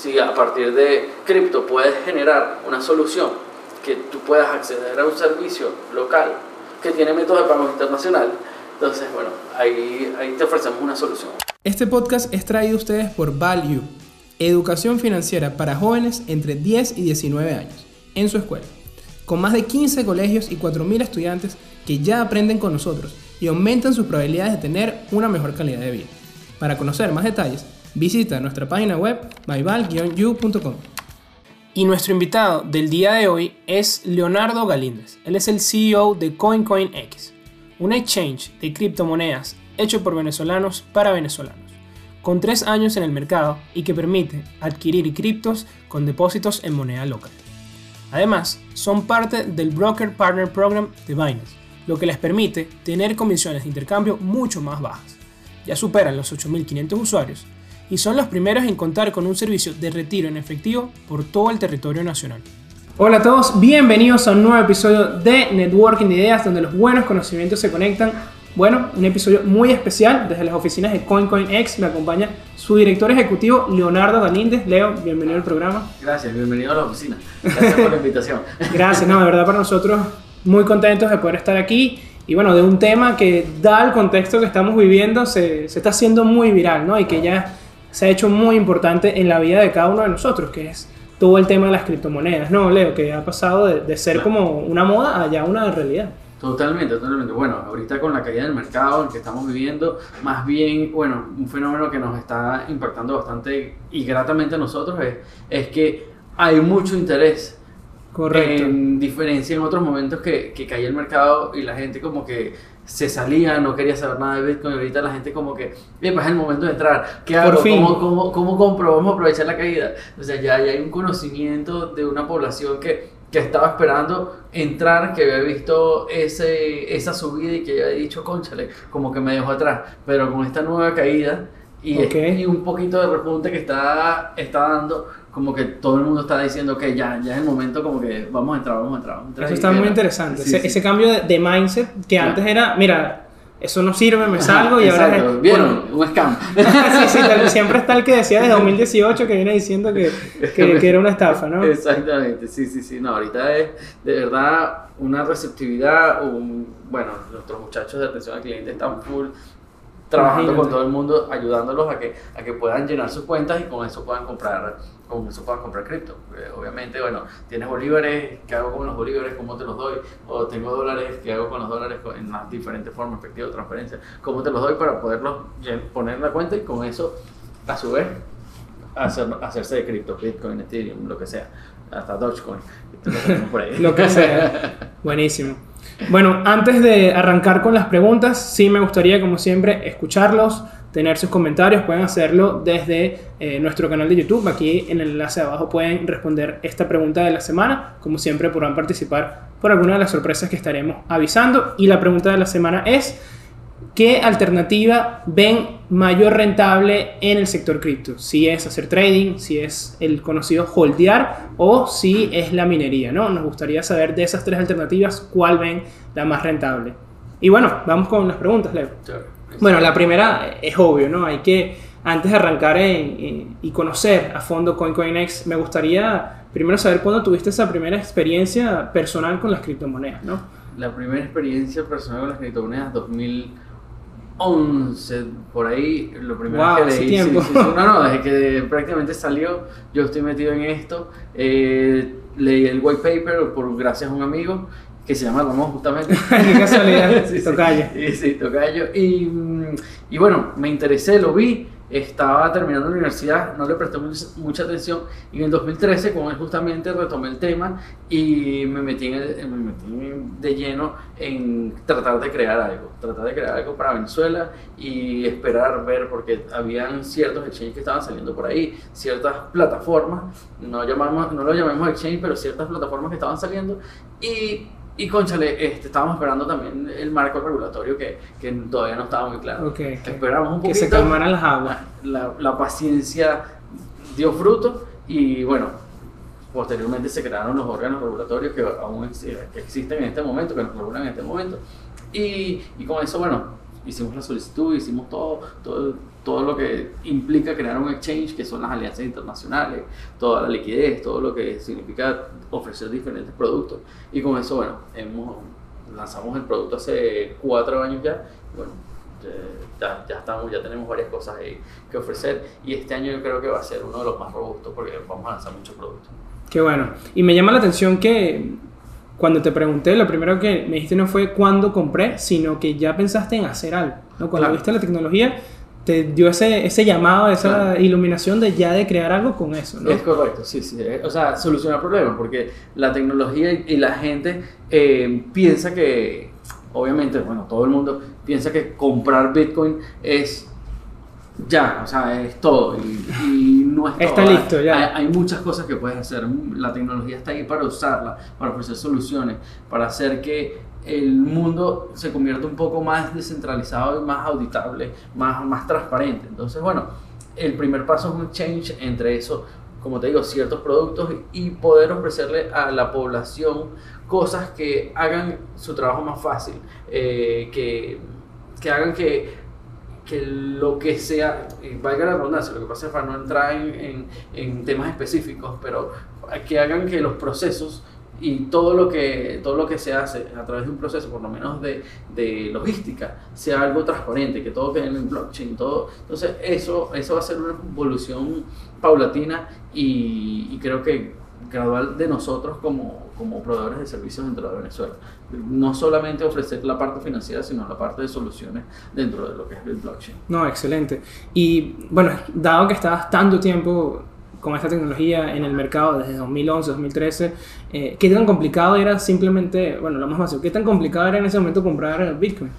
Si a partir de cripto puedes generar una solución que tú puedas acceder a un servicio local que tiene métodos de pago internacional, entonces, bueno, ahí, ahí te ofrecemos una solución. Este podcast es traído a ustedes por Value, educación financiera para jóvenes entre 10 y 19 años, en su escuela, con más de 15 colegios y 4.000 estudiantes que ya aprenden con nosotros y aumentan sus probabilidades de tener una mejor calidad de vida. Para conocer más detalles, visita nuestra página web myval-u.com. Y nuestro invitado del día de hoy es Leonardo Galíndez. Él es el CEO de CoinCoinX, un exchange de criptomonedas hecho por venezolanos para venezolanos, con tres años en el mercado y que permite adquirir criptos con depósitos en moneda local. Además, son parte del Broker Partner Program de Binance, lo que les permite tener comisiones de intercambio mucho más bajas. Ya superan los 8.500 usuarios y son los primeros en contar con un servicio de retiro en efectivo por todo el territorio nacional. Hola a todos, bienvenidos a un nuevo episodio de Networking de Ideas donde los buenos conocimientos se conectan. Bueno, un episodio muy especial desde las oficinas de CoinCoinX. Me acompaña su director ejecutivo Leonardo Galíndez. Leo, bienvenido al programa. Gracias, bienvenido a la oficina. Gracias por la invitación. Gracias, no, de verdad para nosotros muy contentos de poder estar aquí y bueno, de un tema que da el contexto que estamos viviendo, se, se está haciendo muy viral, ¿no? Y que ya se ha hecho muy importante en la vida de cada uno de nosotros, que es todo el tema de las criptomonedas, ¿no, Leo? Que ha pasado de, de ser como una moda a ya una realidad. Totalmente, totalmente. Bueno, ahorita con la caída del mercado en que estamos viviendo, más bien, bueno, un fenómeno que nos está impactando bastante y gratamente a nosotros es, es que hay mucho interés. Correcto. En diferencia en otros momentos que, que caía el mercado y la gente como que se salía, no quería saber nada de Bitcoin. Ahorita la gente como que, bien, pues es el momento de entrar. ¿Qué hago? Por fin. ¿Cómo, cómo, cómo compro? Vamos a aprovechar la caída. O sea, ya, ya hay un conocimiento de una población que, que estaba esperando entrar, que había visto ese, esa subida y que había dicho, conchale, como que me dejó atrás. Pero con esta nueva caída y, Ok. y un poquito de repunte que está, está dando, como que todo el mundo está diciendo que ya, ya es el momento, como que vamos a entrar, vamos a entrar. Vamos a entrar Eso Y está muy interesante. Sí, ese, sí. ese cambio de, de mindset que Claro. antes era, mira, eso no sirve, me Ajá, salgo y ahora exacto. es... ¿Vieron? Un scam. sí, sí, tal- siempre está el que decía de 2018 que viene diciendo que, que, que era una estafa, ¿no? Exactamente, sí, sí, sí. No, ahorita es de verdad una receptividad. Un, bueno, nuestros muchachos de atención al cliente están full trabajando Imagínate. con todo el mundo, ayudándolos a que, a que puedan llenar sus cuentas y con eso puedan comprar, con eso puedan comprar cripto. Eh, obviamente, bueno, tienes bolívares, ¿qué hago con los bolívares? ¿Cómo te los doy? O tengo dólares, ¿qué hago con los dólares? En las diferentes formas, efectivo, transferencia. ¿Cómo te los doy para poderlos poner en la cuenta y con eso, a su vez, hacer, hacerse de cripto, Bitcoin, Ethereum, lo que sea, hasta Dogecoin. Esto lo tenemos por ahí. Lo que sea. Buenísimo. Bueno, antes de arrancar con las preguntas, sí me gustaría, como siempre, escucharlos, tener sus comentarios. Pueden hacerlo desde eh, nuestro canal de YouTube. Aquí en el enlace de abajo pueden responder esta pregunta de la semana. Como siempre, podrán participar por alguna de las sorpresas que estaremos avisando. Y la pregunta de la semana es: ¿Qué alternativa ven mayor rentable en el sector cripto? Si es hacer trading, si es el conocido holdear o si es la minería, ¿no? Nos gustaría saber de esas tres alternativas cuál ven la más rentable. Y bueno, vamos con las preguntas, Leo. Bueno, la primera es obvio, ¿no? Hay que, antes de arrancar en- en- y conocer a fondo CoinCoinX, me gustaría primero saber cuándo tuviste esa primera experiencia personal con las criptomonedas, ¿no? La primera experiencia personal con las criptomonedas 2011, por ahí, lo primero Wow, que leí. sí, sí, sí. No, no, desde que prácticamente salió, yo estoy metido en esto. Eh, leí el white paper por gracias a un amigo que se llama Ramón justamente. Qué casualidad, tocayo. Sí, sí, tocayo. Y, y bueno, me interesé, lo vi. Estaba terminando la universidad, no le presté mucha, atención. Y en el 2013, con él justamente retomé el tema y me metí, en el- me metí de lleno en tratar de crear algo. Tratar de crear algo para Venezuela y esperar ver, porque habían ciertos exchanges que estaban saliendo por ahí, ciertas plataformas, no, llamamos, no lo llamemos exchange, pero ciertas plataformas que estaban saliendo. Y y conchale, este, estábamos esperando también el marco regulatorio que, que todavía no estaba muy claro. Ok, ok. Esperamos un Que poquito. se calmaran las aguas. La, la paciencia dio fruto y bueno, posteriormente se crearon los órganos regulatorios que aún que existen en este momento, que nos regulan en este momento. Y, y con eso, bueno, hicimos la solicitud, hicimos todo, todo, todo lo que implica crear un exchange, que son las alianzas internacionales, toda la liquidez, todo lo que significa ofrecer diferentes productos. Y con eso, bueno, hemos, lanzamos el producto hace cuatro años ya. Bueno, ya, ya, estamos, ya tenemos varias cosas ahí que ofrecer y este año yo creo que va a ser uno de los más robustos porque vamos a lanzar muchos productos. Qué bueno. Y me llama la atención que cuando te pregunté, lo primero que me dijiste no fue cuándo compré, sino que ya pensaste en hacer algo. ¿no? Cuando viste la tecnología, te dio ese, ese llamado, esa iluminación de ya de crear algo con eso. ¿no? Es correcto, sí, sí. O sea, solucionar problemas, porque la tecnología y la gente eh, piensa que, obviamente, bueno, todo el mundo piensa que comprar Bitcoin es ya, o sea, es todo. Y, no es todo. Está listo, ya. Hay, muchas cosas que puedes hacer. La tecnología está ahí para usarla, para ofrecer soluciones, para hacer que el mundo se convierta un poco más descentralizado y más auditable, más, más transparente. Entonces, bueno, el primer paso es un change entre eso, como te digo, ciertos productos y poder ofrecerle a la población cosas que hagan su trabajo más fácil, eh, que, que hagan que que lo que sea, valga la redundancia, lo que pasa es para no entrar en, en, temas específicos, pero que hagan que los procesos y todo lo que todo lo que se hace a través de un proceso por lo menos de, de logística sea algo transparente que todo quede en blockchain todo entonces eso eso va a ser una evolución paulatina y, y creo que gradual de nosotros como, como proveedores de servicios dentro de Venezuela. No solamente ofrecer la parte financiera, sino la parte de soluciones dentro de lo que es el blockchain. No, excelente. Y bueno, dado que estabas tanto tiempo con esta tecnología en el mercado desde 2011, 2013, eh, ¿qué tan complicado era simplemente, bueno, lo más básico, qué tan complicado era en ese momento comprar Bitcoin?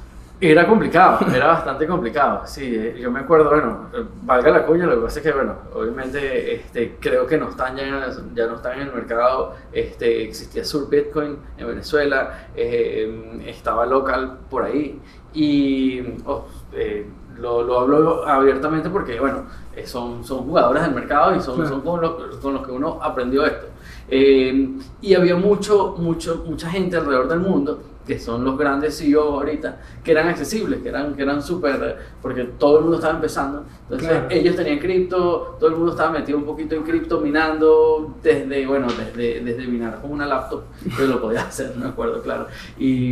Era complicado, era bastante complicado. Sí, eh, yo me acuerdo, bueno, valga la cuña, lo que pasa es que, bueno, obviamente este, creo que no están ya, ya no están en el mercado. Este, existía Sur Bitcoin en Venezuela, eh, estaba local por ahí. Y oh, eh, lo, lo, hablo abiertamente porque, bueno, son, son jugadores del mercado y son, son con, los, con los que uno aprendió esto. y había mucho, mucho, mucha gente alrededor del mundo que son los grandes CEO ahorita, que eran accesibles, que eran, que eran súper, porque todo el mundo estaba empezando. Entonces ellos tenían cripto, todo el mundo estaba metido un poquito en cripto, minando desde, bueno, desde, desde minar con una laptop, que lo podía hacer, me acuerdo, claro. Y,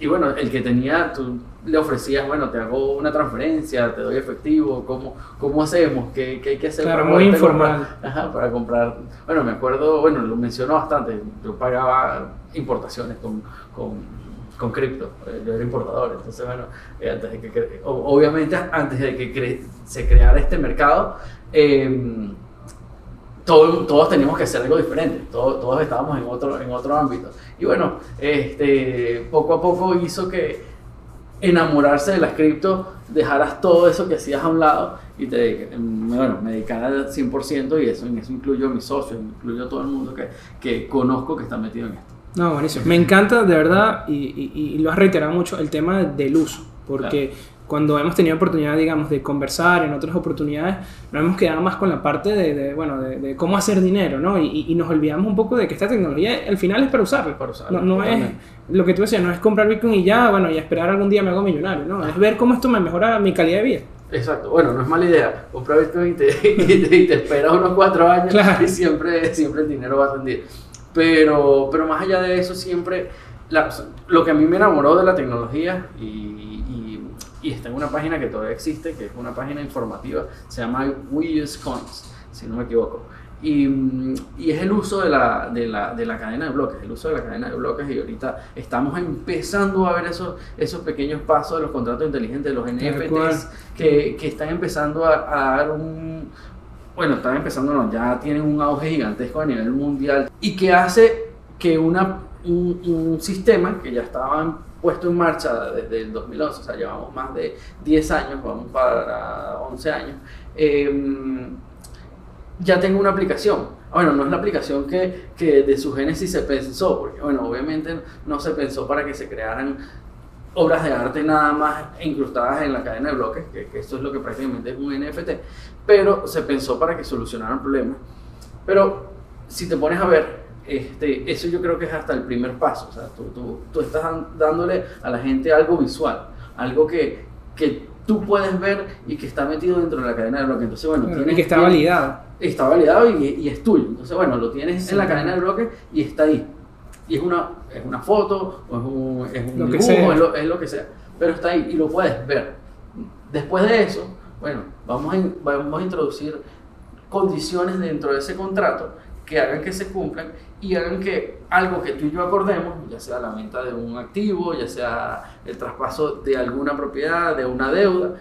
y bueno, el que tenía, tú le ofrecías, bueno, te hago una transferencia, te doy efectivo, ¿cómo, cómo hacemos? ¿Qué, qué hay que hacer? Claro, muy informal. ajá, para comprar. Bueno, me acuerdo, bueno, lo mencionó bastante, yo pagaba importaciones con, con, con cripto, eh, yo era importador, entonces bueno, eh, antes de que, obviamente antes de que se creara este mercado, eh, todos teníamos que hacer algo diferente, todos, todos estábamos en otro, en otro ámbito. Y bueno, este, poco a poco hizo que enamorarse de las cripto, dejaras todo eso que hacías a un lado y te, bueno, me dedicara al 100% y eso, en eso incluyo a mis socios, incluyo a todo el mundo que, que conozco que está metido en esto. No, buenísimo. Me encanta de verdad y, y, lo has reiterado mucho el tema del uso, porque cuando hemos tenido oportunidad, digamos, de conversar en otras oportunidades, nos hemos quedado más con la parte de, bueno, de, cómo hacer dinero, ¿no? Y, y, nos olvidamos un poco de que esta tecnología al final es para usarla. Para usarla no, no es lo que tú decías, no es comprar Bitcoin y ya, bueno, y esperar algún día me hago millonario, ¿no? Es ver cómo esto me mejora mi calidad de vida. Exacto, bueno, no es mala idea. Comprar Bitcoin y te, y te, esperas unos cuatro años y siempre, siempre el dinero va a rendir. Pero, pero más allá de eso, siempre lo que a mí me enamoró de la tecnología y y está en una página que todavía existe, que es una página informativa, se llama We Use Coins, si no me equivoco. Y, y, es el uso de la, de, la, de la, cadena de bloques, el uso de la cadena de bloques y ahorita estamos empezando a ver esos, esos pequeños pasos de los contratos inteligentes, de los NFTs, que, que, están empezando a, a, dar un... Bueno, están empezando, no, ya tienen un auge gigantesco a nivel mundial y que hace que una, un, un sistema que ya estaba puesto en marcha desde el 2011, o sea, llevamos más de 10 años, vamos para 11 años, em, ya tengo una aplicación. Bueno, no es la aplicación que, que, de su génesis se pensó, porque bueno, obviamente no se pensó para que se crearan obras de arte nada más incrustadas en la cadena de bloques, que, que esto es lo que prácticamente es un NFT, pero se pensó para que solucionaran problemas. Pero si te pones a ver, este, eso yo creo que es hasta el primer paso. O sea, tú, tú, tú estás dándole a la gente algo visual, algo que, que tú puedes ver y que está metido dentro de la cadena de bloques. Entonces, bueno, tienes- y que está validado. está validado y, y es tuyo. Entonces, bueno, lo tienes Sí. en la cadena de bloques y está ahí. Y es una, es una foto, o es un, es un Lo que dibujo. Es, lo, es lo que sea. Pero está ahí y lo puedes ver. Después de eso, bueno, vamos a, vamos a introducir condiciones dentro de ese contrato que hagan que se cumplan y hagan que algo que tú y yo acordemos, ya sea la venta de un activo, ya sea el traspaso de alguna propiedad, de una deuda,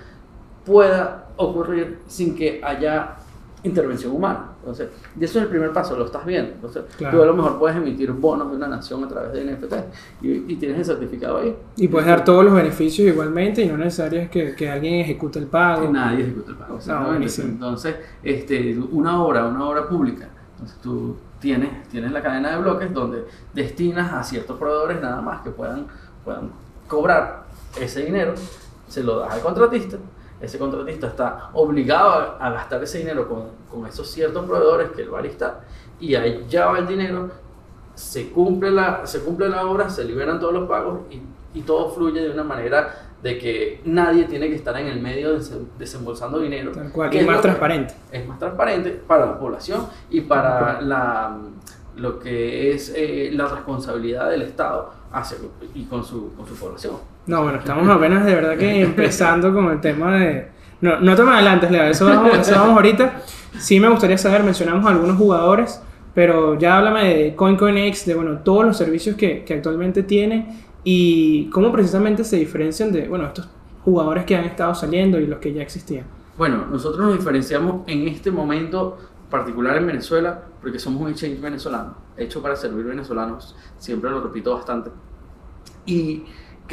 pueda ocurrir sin que haya intervención humana. Entonces, y eso es el primer paso, lo estás viendo. Entonces, Claro. tú a lo mejor puedes emitir bonos de una nación a través de NFT y, y tienes el certificado ahí. Y puedes dar todos los beneficios igualmente y no necesario es que, que alguien ejecute el pago. Que nadie ejecuta el pago. exactamente. buenísimo. Entonces, este, una obra, una obra pública. Entonces, tú tienes, tienes la cadena de bloques donde destinas a ciertos proveedores nada más que puedan, puedan cobrar ese dinero, se lo das al contratista. Ese contratista está obligado a, gastar ese dinero con, con esos ciertos proveedores que él va a listar y ahí ya va el dinero, se cumple la, se cumple la obra, se liberan todos los pagos y, y todo fluye de una manera de que nadie tiene que estar en el medio desembolsando dinero. Tal cual, que es más transparente. Es más transparente para la población y para la, lo que es eh, la responsabilidad del Estado hacia, y con su, con su población. No, bueno, estamos apenas de verdad que empezando con el tema de... No, no te me adelantes, Leo, eso vamos, eso vamos ahorita. Sí me gustaría saber, mencionamos algunos jugadores, pero ya háblame de CoinCoinX, de bueno, todos los servicios que, que actualmente tiene y cómo precisamente se diferencian de, bueno, estos jugadores que han estado saliendo y los que ya existían. Bueno, nosotros nos diferenciamos en este momento particular en Venezuela porque somos un exchange venezolano, hecho para servir venezolanos, siempre lo repito bastante, y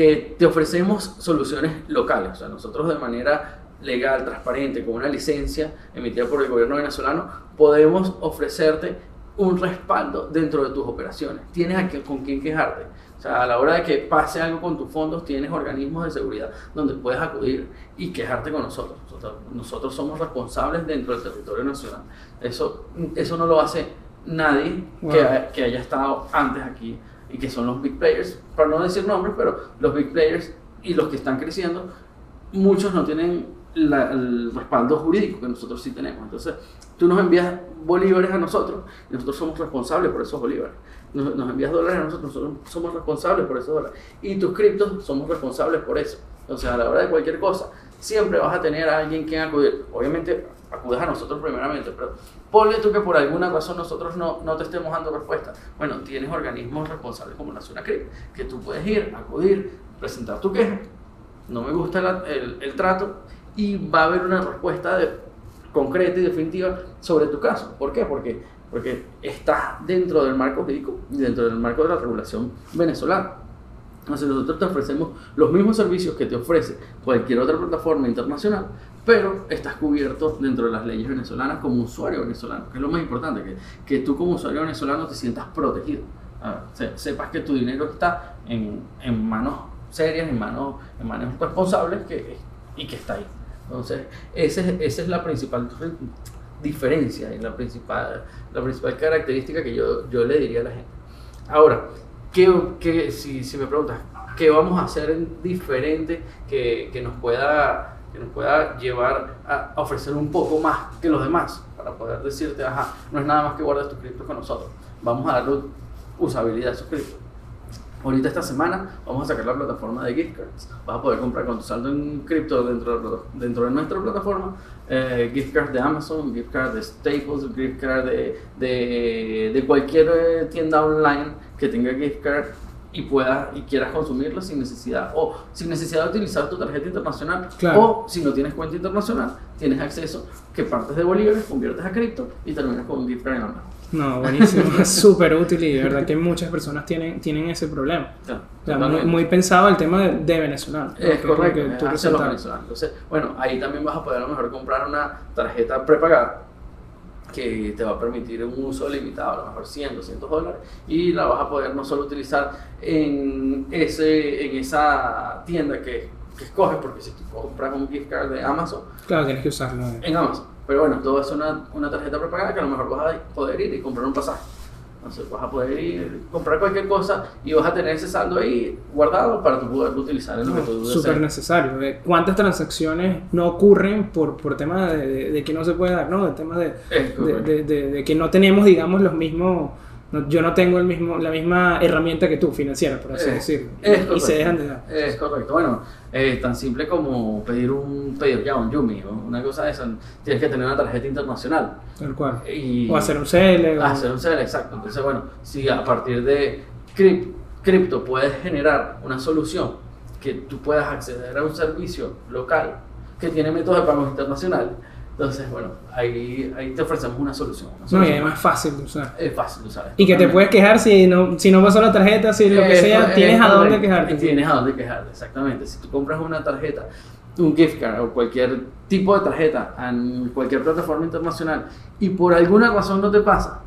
que te ofrecemos soluciones locales, o sea, nosotros de manera legal, transparente, con una licencia emitida por el gobierno venezolano, podemos ofrecerte un respaldo dentro de tus operaciones. Tienes a qué- con quién quejarte. O sea, a la hora de que pase algo con tus fondos, tienes organismos de seguridad donde puedes acudir y quejarte con nosotros. Nosotros, nosotros somos responsables dentro del territorio nacional. Eso, eso no lo hace nadie Wow. que, que haya estado antes aquí y que son los big players, para no decir nombres, pero los big players y los que están creciendo, muchos no tienen la- el respaldo jurídico que nosotros sí tenemos. Entonces, tú nos envías bolívares a nosotros y nosotros somos responsables por esos bolívares. Nos, nos envías dólares a nosotros, nosotros somos responsables por esos dólares. Y tus criptos somos responsables por eso. Sea, a la hora de cualquier cosa, siempre vas a tener a alguien quien acudir. Obviamente, acudes a nosotros primeramente, pero ponle tú que por alguna razón nosotros no, no te estemos dando respuesta. Bueno, tienes organismos responsables como la Zona Crip, que tú puedes ir, acudir, presentar tu queja. No me gusta la- el, el trato y va a haber una respuesta de- concreta y definitiva sobre tu caso. ¿Por qué? Porque, porque estás dentro del marco jurídico y dentro del marco de la regulación venezolana. Entonces nosotros te ofrecemos los mismos servicios que te ofrece cualquier otra plataforma internacional, pero estás cubierto dentro de las leyes venezolanas como usuario venezolano, que es lo más importante, que, que tú como usuario venezolano te sientas protegido. A ver, se- sepas que tu dinero está en, en manos serias, en manos, en manos responsables que, y que está ahí. Entonces, ese es- esa es la principal diferencia y la principal, la principal característica que yo, yo le diría a la gente. Ahora, ¿qué, qué- si, si me preguntas, ¿qué vamos a hacer en diferente que, que nos pueda, que nos pueda llevar a, ofrecer un poco más que los demás? Para poder decirte, ajá, no es nada más que guardes tus criptos con nosotros. Vamos a darle usabilidad a esos criptos. Ahorita esta semana vamos a sacar la plataforma de gift cards. Vas a poder comprar con tu saldo en cripto dentro de, dentro de nuestra plataforma. eh, gift cards de Amazon, gift cards de Staples, gift card de, de, de cualquier eh, tienda online que tenga gift card y puedas y quieras consumirlo sin necesidad o sin necesidad de utilizar tu tarjeta internacional Claro. o si no tienes cuenta internacional tienes acceso que partes de bolívares conviertes a cripto y terminas con un mano. No, buenísimo, es súper útil y de verdad que muchas personas tienen, tienen ese problema. Claro, O sea, muy, muy pensado el tema de, de venezolano. Es que- correcto, que tú los venezolanos. Entonces, bueno, ahí también vas a poder a lo mejor comprar una tarjeta prepagada que te va a permitir un uso limitado, a lo mejor 100, 200 dólares, y la vas a poder no solo utilizar en, ese, en esa tienda que, que escoges, porque si tú compras un gift card de Amazon, Claro, tienes que usarlo. en Amazon. Pero bueno, todo es una, una tarjeta prepagada que a lo mejor vas a poder ir y comprar un pasaje. Entonces vas a poder ir, comprar cualquier cosa y vas a tener ese saldo ahí guardado para tú poderlo utilizar en lo que tú Súper necesario. Eh, ¿Cuántas transacciones no ocurren por, por tema de, de- de que no se puede dar, ¿no? De tema de, Es de, que no tenemos, digamos, los mismos... no- yo no tengo el mismo, la misma herramienta que tú, financiera, por así Eh, decirlo. es y correcto. se dejan de dar. Es correcto. Bueno, eh, tan simple como pedir un pedido ya, un Yumi o una cosa de esa. Tienes que tener una tarjeta internacional. Tal cual. Y O hacer un CL. o- hacer un CL, exacto. Entonces, bueno, si a partir de crip- cripto puedes generar una solución que tú puedas acceder a un servicio local que tiene métodos de pago internacional, entonces, bueno, ahí, ahí te ofrecemos una solución. una No, y solución. además fácil de usar. Es fácil de usar. Y que te puedes quejar si no, si no pasó la tarjeta, si lo que Es- sea, es tienes a dónde quejarte. Tienes a dónde quejarte, exactamente. Si tú compras una tarjeta, un gift card o cualquier tipo de tarjeta en cualquier plataforma internacional y por alguna razón no te pasa,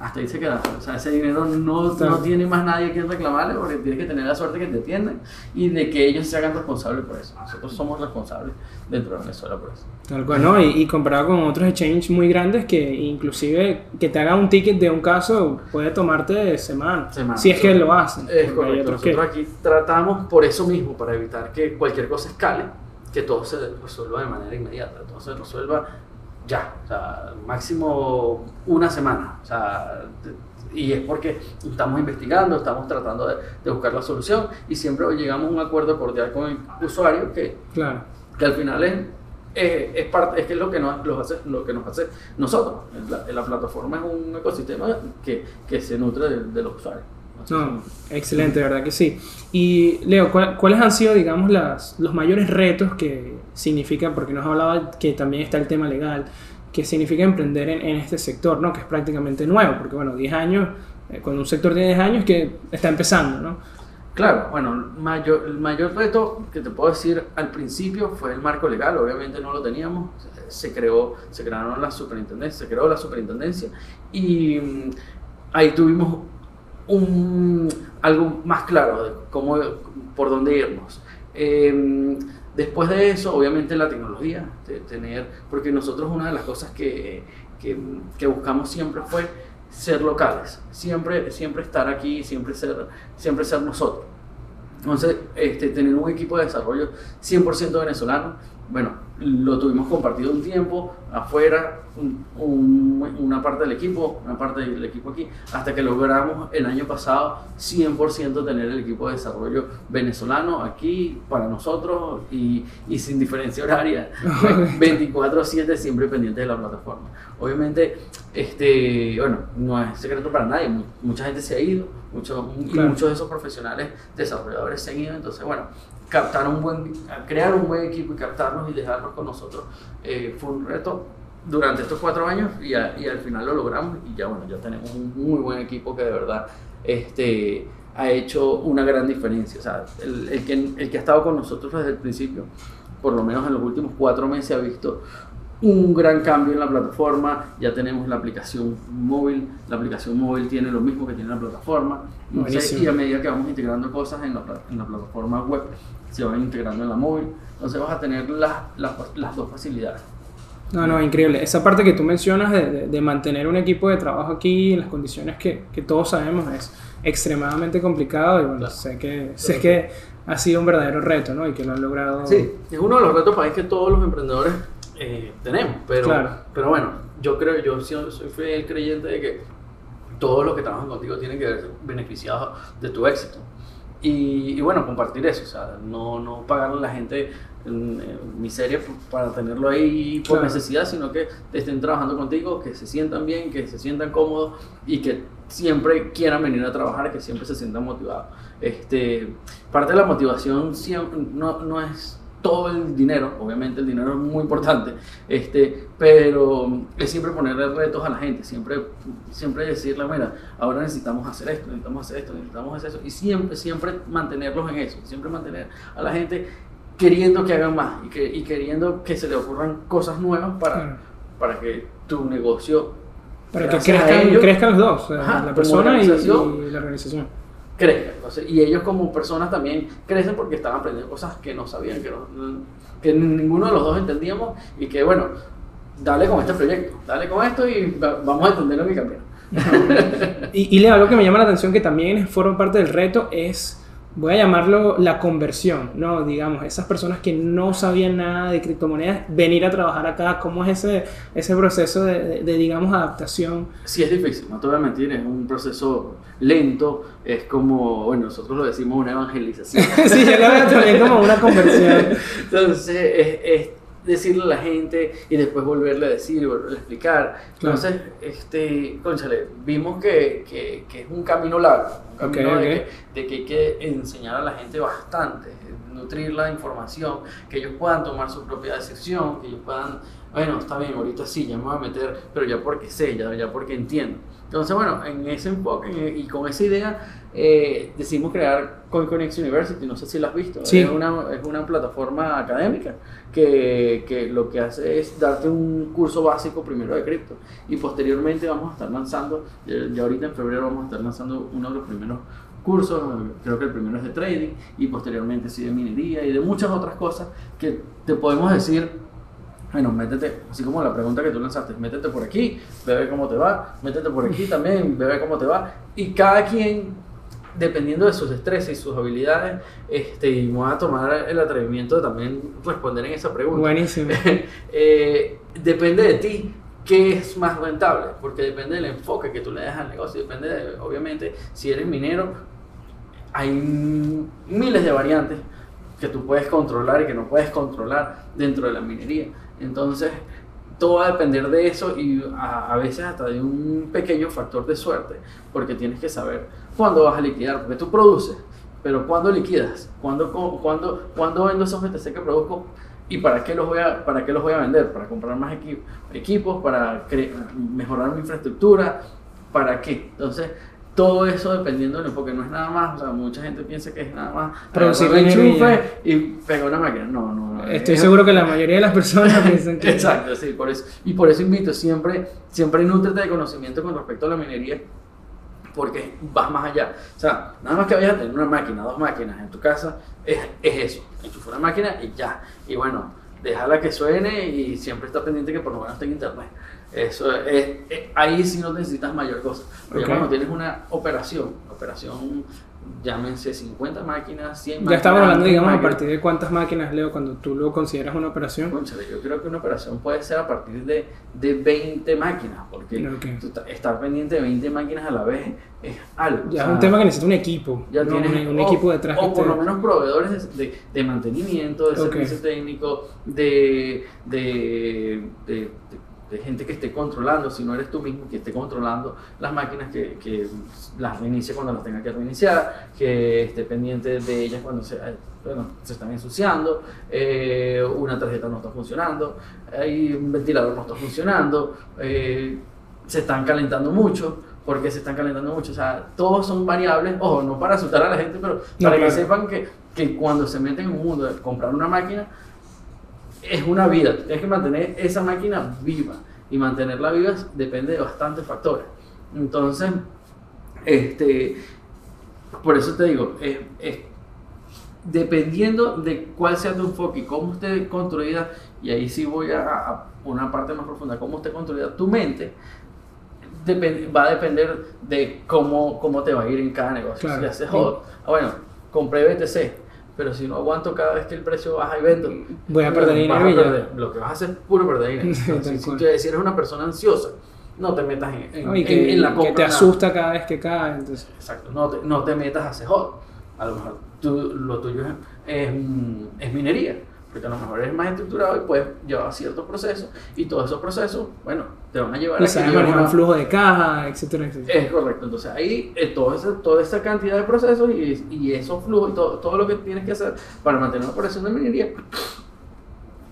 hasta ahí se queda. O sea, ese dinero no, no tiene más nadie a quien reclamarle porque tienes que tener la suerte que te atiendan y de que ellos se hagan responsables por eso. Nosotros somos responsables dentro de Venezuela por eso. Tal cual, ¿no? Y, y comparado con otros exchanges muy grandes que inclusive que te hagan un ticket de un caso puede tomarte semanas. Semanas. Si es que lo hacen. Es correcto. otros que- Nosotros aquí tratamos por eso mismo, para evitar que cualquier cosa escale, que todo se resuelva de manera inmediata, todo se resuelva ya, o sea, máximo una semana. O sea, y es porque estamos investigando, estamos tratando de, de buscar la solución y siempre llegamos a un acuerdo cordial con el usuario que, Claro. que al final es, es, es parte, es que es lo que nos, los hace, lo que nos hace nosotros. La, la plataforma es un ecosistema que, que se nutre de, de los usuarios. No, excelente, de verdad que sí. Y Leo, ¿cuál- ¿cuáles han sido, digamos, las, los mayores retos que significa, porque nos hablaba que también está el tema legal, que significa emprender en, en este sector, ¿no? Que es prácticamente nuevo, porque bueno, 10 años, eh, cuando un sector tiene 10 años, que está empezando, ¿no? Claro, bueno, mayor, el mayor reto que te puedo decir al principio fue el marco legal, obviamente no lo teníamos, se creó, se crearon las superintendencias, se creó la superintendencia y mm, ahí tuvimos algo más claro de cómo, por dónde irnos. Eh, después de eso, obviamente la tecnología, tener, porque nosotros una de las cosas que, que, que buscamos siempre fue ser locales, siempre, siempre estar aquí, siempre ser, siempre ser nosotros. Entonces, este, tener un equipo de desarrollo 100% venezolano, bueno, lo tuvimos compartido un tiempo afuera, un- un- una parte del equipo, una parte del equipo aquí, hasta que logramos el año pasado 100% tener el equipo de desarrollo venezolano aquí para nosotros y, y sin diferencia horaria, 24/7 siempre pendiente de la plataforma. Obviamente, este, bueno, no es secreto para nadie, mu- mucha gente se ha ido, mucho, y Claro. muchos de esos profesionales desarrolladores se han ido, entonces bueno, captar un buen, crear un buen equipo y captarnos y dejarnos con nosotros eh, fue un reto durante estos cuatro años y, a- y al final lo logramos y ya bueno, ya tenemos un muy buen equipo que de verdad este, ha hecho una gran diferencia. O sea, el, el que, el que ha estado con nosotros desde el principio, por lo menos en los últimos cuatro meses, ha visto un gran cambio en la plataforma. Ya tenemos la aplicación móvil. La aplicación móvil tiene lo mismo que tiene la plataforma. Buenísimo. y a medida que vamos integrando cosas en la, en la plataforma web, se van integrando en la móvil. Entonces vas a tener las, las, las dos facilidades. No, no, increíble. Esa parte que tú mencionas de, de- de mantener un equipo de trabajo aquí en las condiciones que, que todos sabemos es extremadamente complicado y bueno, Claro. sé, que, sé que ha sido un verdadero reto, ¿no? Y que lo han logrado. Sí, es uno de los retos país que todos los emprendedores eh, tenemos, pero, Claro. pero bueno, yo creo, yo soy, soy fiel creyente de que todos los que trabajan contigo tienen que verse beneficiados de tu éxito. Y, y bueno, compartir eso, o sea, no, no pagarle a la gente en, en miseria para tenerlo ahí por Claro. necesidad, sino que estén trabajando contigo, que se sientan bien, que se sientan cómodos y que siempre quieran venir a trabajar, que siempre se sientan motivados. Este, parte de la motivación siempre, no, no es todo el dinero, obviamente el dinero es muy importante, este, pero es siempre ponerle retos a la gente, siempre, siempre decirle, mira, ahora necesitamos hacer esto, necesitamos hacer esto, necesitamos hacer eso, y siempre, siempre mantenerlos en eso, siempre mantener a la gente queriendo que hagan más y, que, y queriendo que se le ocurran cosas nuevas para, para que tu negocio Para que crezcan, los dos, Ajá, la persona y la organización. Crezca. Entonces, y ellos como personas también crecen porque están aprendiendo cosas que no sabían, que, no- que ninguno de los dos entendíamos y que bueno, dale con este proyecto, dale con esto y va- vamos a entenderlo en mi camino. y, y Leo, algo que me llama la atención que también forma parte del reto es voy a llamarlo la conversión, ¿no? Digamos, esas personas que no sabían nada de criptomonedas, venir a trabajar acá, ¿cómo es ese, ese proceso de, de, digamos, adaptación? Sí, es difícil, no te voy a mentir, es un proceso lento, es como, bueno, nosotros lo decimos una evangelización. sí, yo lo veo también como una conversión. Entonces, es, es decirle a la gente y después volverle a decir y volverle a explicar. Entonces, este, conchale, vimos que, que, que, es un camino largo, un camino de, Que, de, Que, hay que enseñar a la gente bastante, nutrir la información, que ellos puedan tomar su propia decisión, que ellos puedan, bueno, está bien, ahorita sí, ya me voy a meter, pero ya porque sé, ya, ya porque entiendo. Entonces, bueno, en ese enfoque y con esa idea eh, decidimos crear CoinConnect University, no sé si lo has visto, sí. es, una, es una plataforma académica que, que, lo que hace es darte un curso básico primero de cripto y posteriormente vamos a estar lanzando, ya ahorita en febrero vamos a estar lanzando uno de los primeros cursos, creo que el primero es de trading y posteriormente sí de minería y de muchas otras cosas que te podemos decir bueno, métete, así como la pregunta que tú lanzaste, métete por aquí, ve cómo te va, métete por aquí también, ve cómo te va. Y cada quien, dependiendo de sus estreses y sus habilidades, este, y me voy a tomar el atrevimiento de también responder en esa pregunta. Buenísimo. eh, depende de ti qué es más rentable, porque depende del enfoque que tú le das al negocio, depende, de, obviamente, si eres minero, hay miles de variantes que tú puedes controlar y que no puedes controlar dentro de la minería. Entonces, todo va a depender de eso y a, a, veces hasta de un pequeño factor de suerte, porque tienes que saber cuándo vas a liquidar, porque tú produces, pero cuándo liquidas, cuándo, cuándo, cuándo vendo esos BTC que produzco y para qué los voy a, para qué los voy a vender, para comprar más equip equipos, para mejorar mi infraestructura, para qué. Entonces, todo eso dependiendo del enfoque, no es nada más, o sea, mucha gente piensa que es nada más producir un enchufe y pegar una máquina. No, no, no. Estoy es, seguro que la mayoría de las personas piensan que. Exacto, sí, por eso. Y por eso invito, siempre, siempre nutrete de conocimiento con respecto a la minería, porque vas más allá. O sea, nada más que vayas a tener una máquina, dos máquinas en tu casa, es, es eso. Enchufa una máquina y ya. Y bueno, déjala que suene y siempre está pendiente que por lo menos en internet. Eso es, es, ahí sí no necesitas mayor cosa. Porque okay. cuando tienes una operación, operación, llámense 50 máquinas, 100 máquinas. Ya estamos hablando, digamos, máquinas. a partir de cuántas máquinas, Leo, cuando tú lo consideras una operación. Conchale, yo creo que una operación puede ser a partir de, de 20 máquinas, porque okay. tú, estar pendiente de 20 máquinas a la vez es algo. Ya o sea, es un tema que necesita un equipo. Ya ¿no? tienes un, un o, equipo detrás. O por te... lo menos proveedores de, de, de mantenimiento, de Okay. servicio técnico, de, de, de gente que esté controlando, si no eres tú mismo, que esté controlando las máquinas, que, que las reinicie cuando las tenga que reiniciar, que esté pendiente de ellas cuando se, bueno, se están ensuciando, eh, una tarjeta no está funcionando, hay un ventilador no está funcionando, eh, se están calentando mucho. porque se están calentando mucho? O sea, todos son variables, ojo, no para asustar a la gente, pero No, para claro. que sepan que, que cuando se meten en un mundo de comprar una máquina, es una vida. Tienes que mantener esa máquina viva. Y mantenerla viva depende de bastantes factores. Entonces, este, por eso te digo, es, es dependiendo de cuál sea tu enfoque y cómo esté construida, y ahí sí voy a, a una parte más profunda, cómo esté construida tu mente, depend, va a depender de cómo, cómo te va a ir en cada negocio. Claro. Si haces, oh, bueno, compré BTC, pero si no aguanto cada vez que el precio baja y vendo, Voy a perder dinero. Lo que vas a hacer es puro perder dinero. Sí, Entonces, si, si eres una persona ansiosa, no te metas en, en, ¿no? Y en- que, en la que compra. te nada. asusta cada vez que cae. Entonces, Exacto, no te, no te metas a hacer hot. A lo mejor tú- lo tuyo es, es, es minería, porque a lo mejor eres más estructurado y puedes llevar ciertos procesos y todos esos procesos, bueno, te van a llevar y a que manejar un flujo de caja, etcétera, etcétera. es correcto, entonces ahí eh, todo ese- toda esa cantidad de procesos y, y esos flujos y todo, todo lo que tienes que hacer para mantener una operación de minería,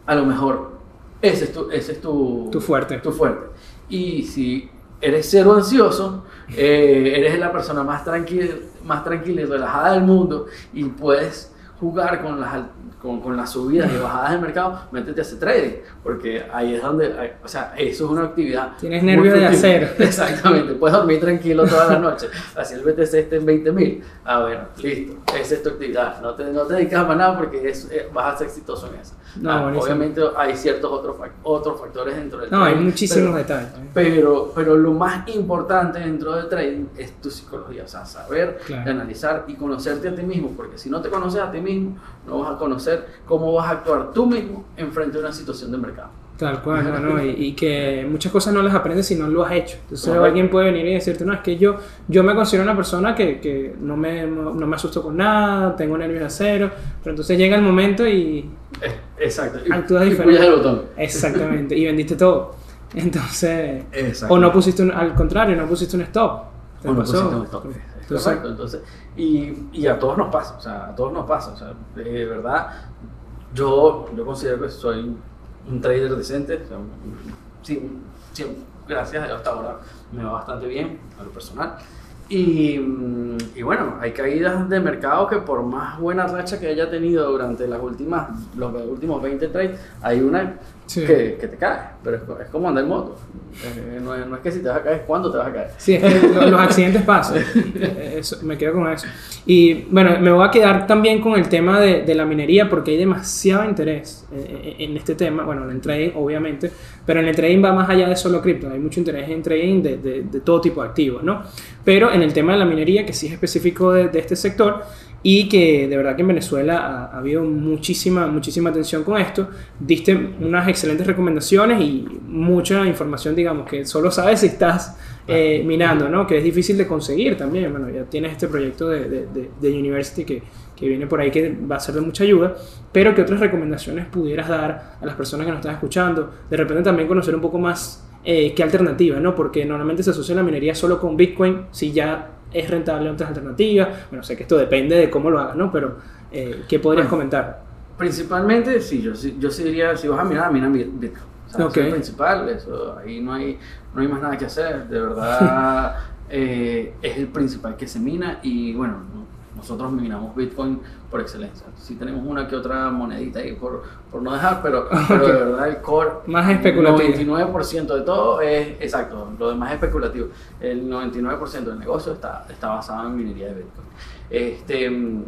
a lo mejor ese es tu, ese es tu, Tu fuerte. tu fuerte. Y si eres cero ansioso, eh, eres la persona más tranquila, más tranquila y relajada del mundo y puedes jugar con las, con, con las subidas y bajadas del mercado, métete a hacer trading, porque ahí es donde, hay- o sea, eso es una actividad. Tienes nervios de hacer. Exactamente, puedes dormir tranquilo toda la noche, así el BTC esté en 20 mil. Ah, bueno, listo, esa es tu actividad, no te, no te dedicas a nada porque es, eh, vas a ser exitoso en eso. No, Ah, obviamente hay ciertos otros, otros factores dentro del No, hay trading, muchísimos pero- detalles. pero, pero lo más importante dentro del trading es tu psicología, o sea, saber, Claro. analizar y conocerte a ti mismo, porque si no te conoces a ti mismo, no vas a conocer cómo vas a actuar tú mismo en frente a una situación de mercado. Tal cual, no, no, y, y que muchas cosas no las aprendes si no lo has hecho. Entonces Correcto. alguien puede venir y decirte, no, es que yo, yo me considero una persona que, que no, me, no, no me asusto con nada, tengo nervios de acero, pero entonces llega el momento y... Exacto. Y, Actúas y diferente. puyas el botón. Exactamente, y vendiste todo. Entonces... Exacto. O no pusiste, un- al contrario, no pusiste un stop. Te O no pasó. pusiste un stop. Entonces, Correcto, entonces, y, y a todos nos pasa, o sea, a todos nos pasa, o sea, de verdad, yo, yo considero que soy un trader decente, o sea, sí, sí, gracias hasta ahora me va bastante bien a lo personal. Y, mm, y bueno, hay caídas de mercado que por más buena racha que haya tenido durante las últimas, los últimos 20 trades, hay una Sí. que, que te cae, pero es, es como andar en moto. Eh, no, es, no es que si te vas a caer, es cuando te vas a caer. Sí, es que lo- los accidentes pasan. Eso, me quedo con eso. Y bueno, me voy a quedar también con el tema de, de la minería porque hay demasiado interés eh, en este tema. Bueno, en el trading, obviamente, pero en el trading va más allá de solo cripto. Hay mucho interés en trading de, de- de todo tipo de activos, ¿no? Pero en el tema de la minería, que sí es específico de este sector, y que de verdad que en Venezuela ha, ha habido muchísima, muchísima atención con esto. Diste unas excelentes recomendaciones y mucha información, digamos, que solo sabes si estás eh, minando, ¿no? Que es difícil de conseguir también. Bueno, ya tienes este proyecto de, de, de- de University que, que viene por ahí que va a ser de mucha ayuda, pero ¿qué otras recomendaciones pudieras dar a las personas que nos están escuchando? De repente también conocer un poco más eh, qué alternativa, ¿no? Porque normalmente se asocia la minería solo con Bitcoin, si ya es rentable otras alternativas. Bueno, sé que esto depende de cómo lo hagas, ¿no? Pero, eh, ¿qué podrías Bueno. comentar? Principalmente, sí, yo, sí- yo sí diría, si vas a mirar, mira Bit- Bitcoin. O sea, Ok. eso es principal, eso, ahí no hay, no hay más nada que hacer, de verdad eh, es el principal que se mina y bueno, no- nosotros minamos Bitcoin por excelencia. Sí tenemos una que otra monedita ahí por, por no dejar, pero, pero de verdad el core, Más especulativo. el 99% de todo es, exacto, lo demás es especulativo. El 99% del negocio está, está basado en minería de Bitcoin. Este,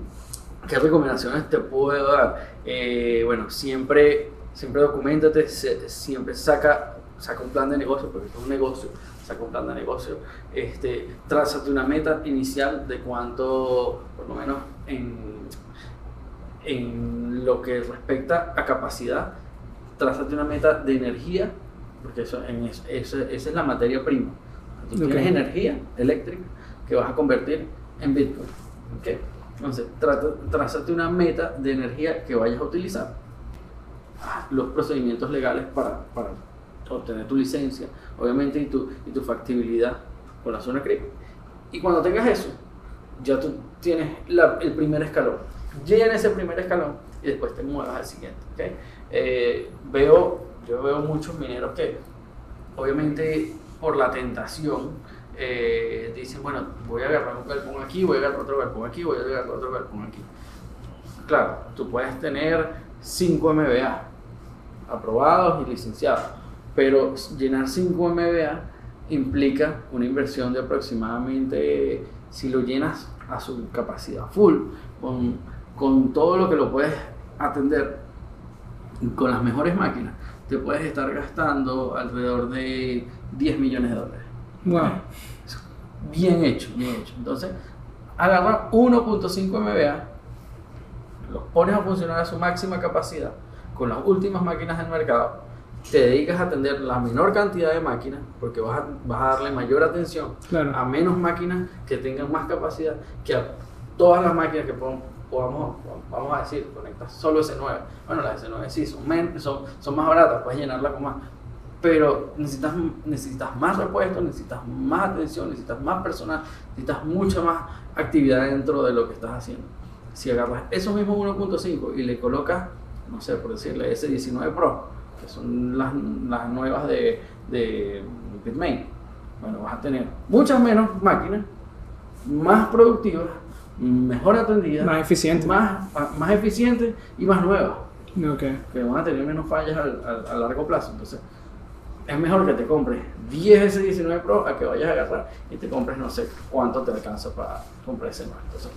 ¿Qué recomendaciones te puedo dar? Eh, bueno, siempre, siempre documentate, siempre saca, saca un plan de negocio, porque esto es un negocio, saca un plan de negocio. Este, trázate una meta inicial de cuánto, lo menos en, en lo que respecta a capacidad, trázate una meta de energía, porque eso, en es- esa esa es la materia prima. Tú tienes energía eléctrica que vas a convertir en Bitcoin. ¿ok? Entonces, trázate una meta de energía que vayas a utilizar. Los procedimientos legales para, para obtener tu licencia, obviamente, y tu, y tu factibilidad con la zona cripto. Y cuando tengas eso, ya tú tienes la- el primer escalón. Llena ese primer escalón y después te muevas al siguiente. ¿ok? Eh, veo, yo veo muchos mineros que, obviamente, por la tentación, eh, dicen, bueno, voy a agarrar un galpón aquí, voy a agarrar otro galpón aquí, voy a agarrar otro galpón aquí. Claro, tú puedes tener 5 MBA aprobados y licenciados, pero llenar 5 MBA implica una inversión de aproximadamente, si lo llenas a su capacidad full, con, con todo lo que lo puedes atender con las mejores máquinas, te puedes estar gastando alrededor de 10 millones de dólares. Wow. Bien hecho, bien hecho. Entonces, agarra 1.5 MBA, los pones a funcionar a su máxima capacidad con las últimas máquinas del mercado, te dedicas a atender la menor cantidad de máquinas, porque vas a, vas a darle mayor atención Claro. a menos máquinas que tengan más capacidad que a todas las máquinas que podamos, podamos vamos a decir, conectas solo S9. Bueno, las S9 sí son, men- son, son más baratas, puedes llenarla con más. Pero necesitas, necesitas más repuestos, necesitas más atención, necesitas más personal, necesitas mucha más actividad dentro de lo que estás haciendo. Si agarras esos mismos 1.5 y le colocas, no sé, por decirle S19 Pro, que son las, las nuevas de, de Bitmain, bueno, vas a tener muchas menos máquinas, más productivas, mejor atendidas, Más eficiente. más, más eficientes y más nuevas Ok. que van a tener menos fallas al- al- a largo plazo. Entonces, es mejor que te compres 10 S19 Pro a que vayas a agarrar y te compres no sé cuánto te alcanza para comprar ese nuevo. Entonces,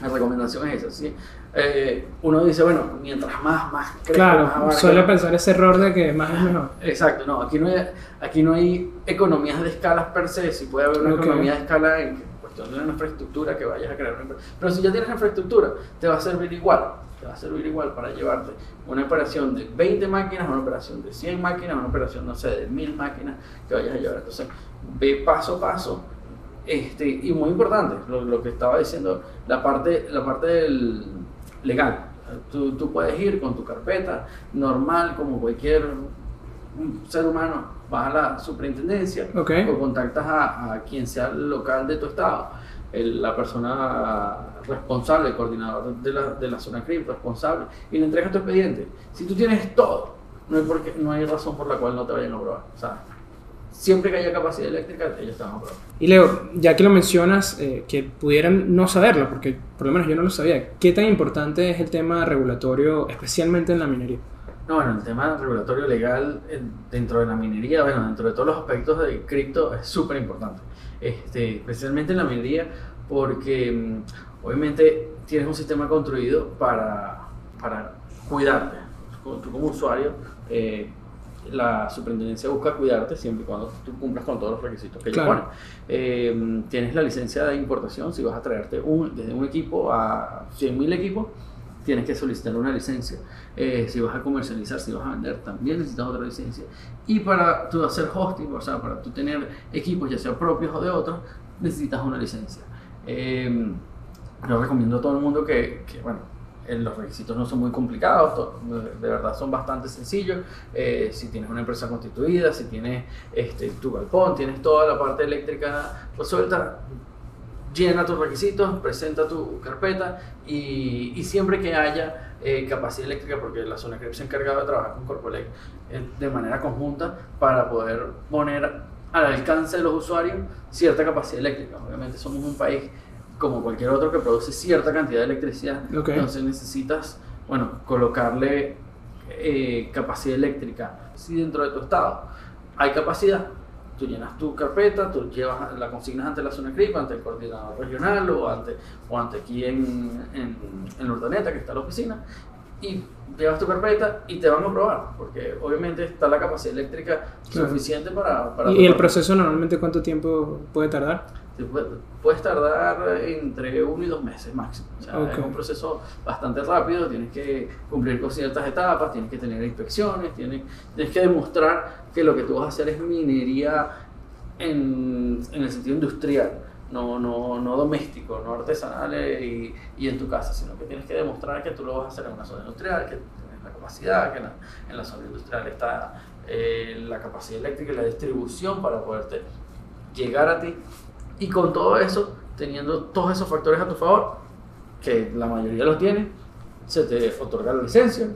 La recomendación es esa, ¿sí? Eh, uno dice, bueno, mientras más, más crezca, Claro, más abarca. suele pensar ese error de que más es mejor. Exacto, no, aquí no, hay, aquí no hay economías de escalas per se, sí puede haber una economía de escala en cuestión de una infraestructura que vayas a crear una empresa. Pero si ya tienes infraestructura, te va a servir igual, te va a servir igual para llevarte una operación de 20 máquinas, una operación de 100 máquinas, una operación, no sé, de 1000 máquinas que vayas a llevar. Entonces, ve paso a paso. Este, y muy importante, lo, lo que estaba diciendo, la parte, la parte del legal. Tú, tú puedes ir con tu carpeta normal, como cualquier ser humano, vas a la superintendencia o contactas a, a quien sea el local de tu estado, el- la persona responsable, el coordinador de la, de la zona CRIM responsable, y le entregas tu expediente. Si tú tienes todo, no hay, por qué- no hay razón por la cual no te vayan a aprobar. O sea, siempre que haya capacidad eléctrica, ellos van a. Y Leo, ya que lo mencionas, eh, que pudieran no saberlo, porque por lo menos yo no lo sabía, ¿qué tan importante es el tema regulatorio, especialmente en la minería? No, bueno, el tema regulatorio legal dentro de la minería, bueno, dentro de todos los aspectos de cripto es súper importante. Este, especialmente en la minería, porque mm, obviamente tienes un sistema construido para, para cuidarte. Tú como usuario, eh, la superintendencia busca cuidarte siempre y cuando tú cumplas con todos los requisitos que ellos Claro. ponen. Eh, tienes la licencia de importación, si vas a traerte un, desde un equipo a 100.000 equipos, tienes que solicitar una licencia. Eh, si vas a comercializar, si vas a vender, también necesitas otra licencia. Y para tú hacer hosting, o sea, para tú tener equipos, ya sea propios o de otros, necesitas una licencia. Eh, yo recomiendo a todo el mundo que, que, bueno, eh, los requisitos no son muy complicados, de verdad son bastante sencillos. Eh, si tienes una empresa constituida, si tienes este, tu galpón, tienes toda la parte eléctrica resuelta, llena tus requisitos, presenta tu carpeta y, y siempre que haya eh, capacidad eléctrica, porque la zona CREP se ha de trabajar con Corpolec eh, de manera conjunta para poder poner al alcance de los usuarios cierta capacidad eléctrica. Obviamente somos un país como cualquier otro que produce cierta cantidad de electricidad, Ok. entonces necesitas, bueno, colocarle eh, capacidad eléctrica. Si dentro de tu estado hay capacidad, tú llenas tu carpeta, tú llevas, la consignas ante la zona CRIP, ante el coordinador regional o ante, o ante aquí en, en, en Urdaneta, que está la oficina, y llevas tu carpeta y te van a aprobar, porque obviamente está la capacidad eléctrica Claro. suficiente para... para ¿Y el proceso normalmente cuánto tiempo puede tardar? Puedes tardar entre uno y dos meses máximo. O sea, Ok. es un proceso bastante rápido, tienes que cumplir con ciertas etapas, tienes que tener inspecciones, tienes, tienes que demostrar que lo que tú vas a hacer es minería en, en el sentido industrial, no, no, no doméstico, no artesanal eh, y, y en tu casa, sino que tienes que demostrar que tú lo vas a hacer en una zona industrial, que tienes la capacidad, que en la, en la zona industrial está eh, la capacidad eléctrica y la distribución para poderte llegar a ti y con todo eso, teniendo todos esos factores a tu favor, que la mayoría los tiene, se te otorga la licencia.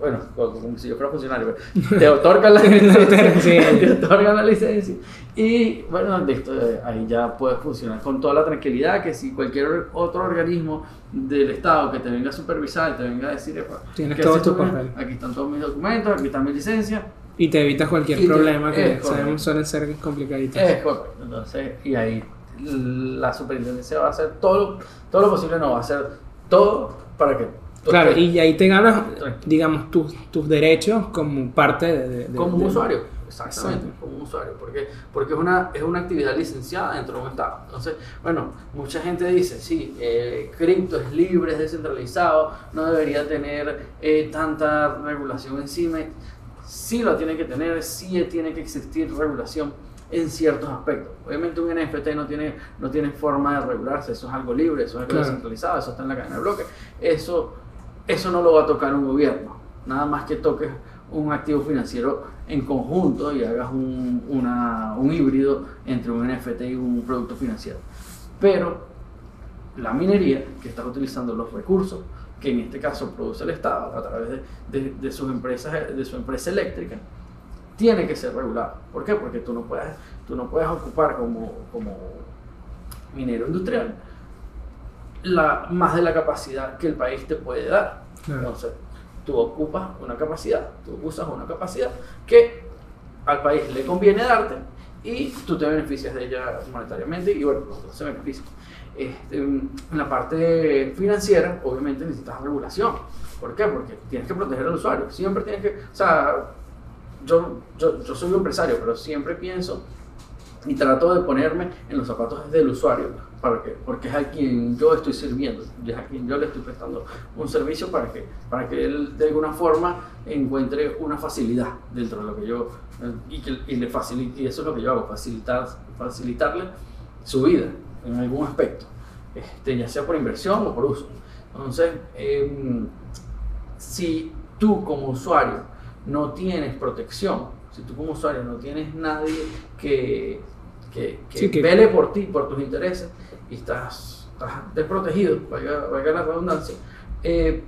Bueno, como si yo fuera funcionario, pero te otorgan la licencia. Sí. te otorgan la licencia. Y bueno, listo, eh, ahí ya puedes funcionar con toda la tranquilidad que si cualquier otro organismo del Estado que te venga a supervisar, te venga a decir, "Epa, Tienes ¿qué todo tu papel. Aquí están todos mis documentos, aquí está mi licencia. Y te evitas cualquier Y te- problema que es correcto. sabemos suelen ser complicaditos. Es correcto. Entonces, y ahí la superintendencia va a hacer todo, todo lo posible, no va a hacer todo para que Claro, estés y ahí te ganas, digamos, tus, tus derechos como parte de... de- de- como un usuario. Exactamente, Exacto. como un usuario, porque, porque es, una, es una actividad licenciada dentro de un Estado. Entonces, bueno, mucha gente dice, sí, eh, cripto es libre, es descentralizado, no debería tener eh, tanta regulación encima. Sí lo tiene que tener, sí tiene que existir regulación en ciertos aspectos. Obviamente un NFT no tiene, no tiene forma de regularse, eso es algo libre, eso es algo Claro. descentralizado, eso está en la cadena de bloques. Eso, eso no lo va a tocar un gobierno, nada más que toques un activo financiero en conjunto y hagas un, una- un híbrido entre un NFT y un producto financiero. Pero la minería, que está utilizando los recursos que en este caso produce el Estado a través de, de- de sus empresas, de su empresa eléctrica, tiene que ser regulado. ¿Por qué? Porque tú no puedes, tú no puedes ocupar como, como minero industrial la, más de la capacidad que el país te puede dar. Claro. Entonces, tú ocupas una capacidad, tú usas una capacidad que al país le conviene darte y tú te beneficias de ella monetariamente y bueno, los otros se benefician. Este, en la parte financiera, obviamente necesitas regulación. ¿Por qué? Porque tienes que proteger al usuario. Siempre tienes que, o sea, yo, yo, yo soy un empresario, pero siempre pienso y trato de ponerme en los zapatos del usuario, para que, porque es a quien yo estoy sirviendo, es a quien yo le estoy prestando un servicio para que, para que él de alguna forma encuentre una facilidad dentro de lo que yo, y, que, y le facilite, y eso es lo que yo hago, facilitar, facilitarle su vida en algún aspecto, este, ya sea por inversión o por uso. Entonces, em, si tú como usuario no tienes protección, si tú como usuario no tienes nadie que, que, que, vele por ti, por tus intereses, y estás, estás desprotegido, valga, la redundancia, eh,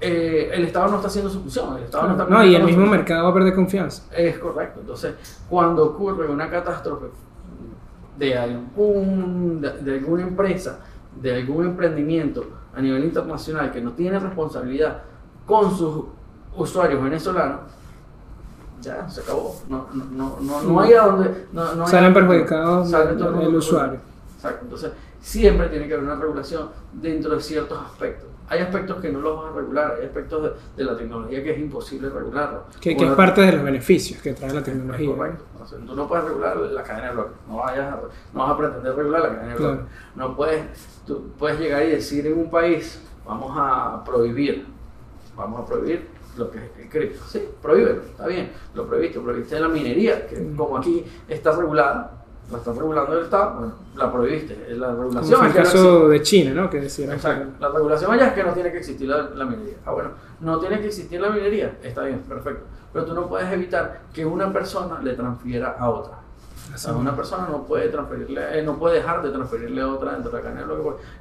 eh, el Estado no está haciendo su función. El Estado no, no, y el mismo mercado va a perder confianza. Es correcto. Entonces, cuando ocurre una catástrofe de, algún, de, alguna empresa, de algún emprendimiento a nivel internacional que no tiene responsabilidad con sus usuarios venezolanos, ya se acabó. No, no, no, no, hay a donde. No, Salen perjudicados el, usuario. Exacto. Entonces, siempre tiene que haber una regulación dentro de ciertos aspectos. Hay aspectos que no los van a regular, hay aspectos de, la tecnología que es imposible regularlo. Que, es parte de los beneficios que trae la tecnología. correcto. tú no puedes regular la cadena de bloques, no, vayas no vas a pretender regular la cadena de bloques. No puedes, tú puedes llegar y decir en un país, vamos a prohibir, vamos a prohibir lo que es cripto. Sí, prohíbelo, está bien, lo prohibiste, prohibiste la minería, que como aquí está regulada, la está regulando el Estado, bueno, la prohibiste. La regulación como el caso de China, ¿no? Que decía. Exacto. La regulación allá es que no tiene que existir la, la, minería. Ah, bueno, no tiene que existir la minería, está bien, perfecto. Pero tú no puedes evitar que una persona le transfiera a otra. O sea, una persona no puede transferirle, eh, no puede dejar de transferirle a otra dentro de la cadena.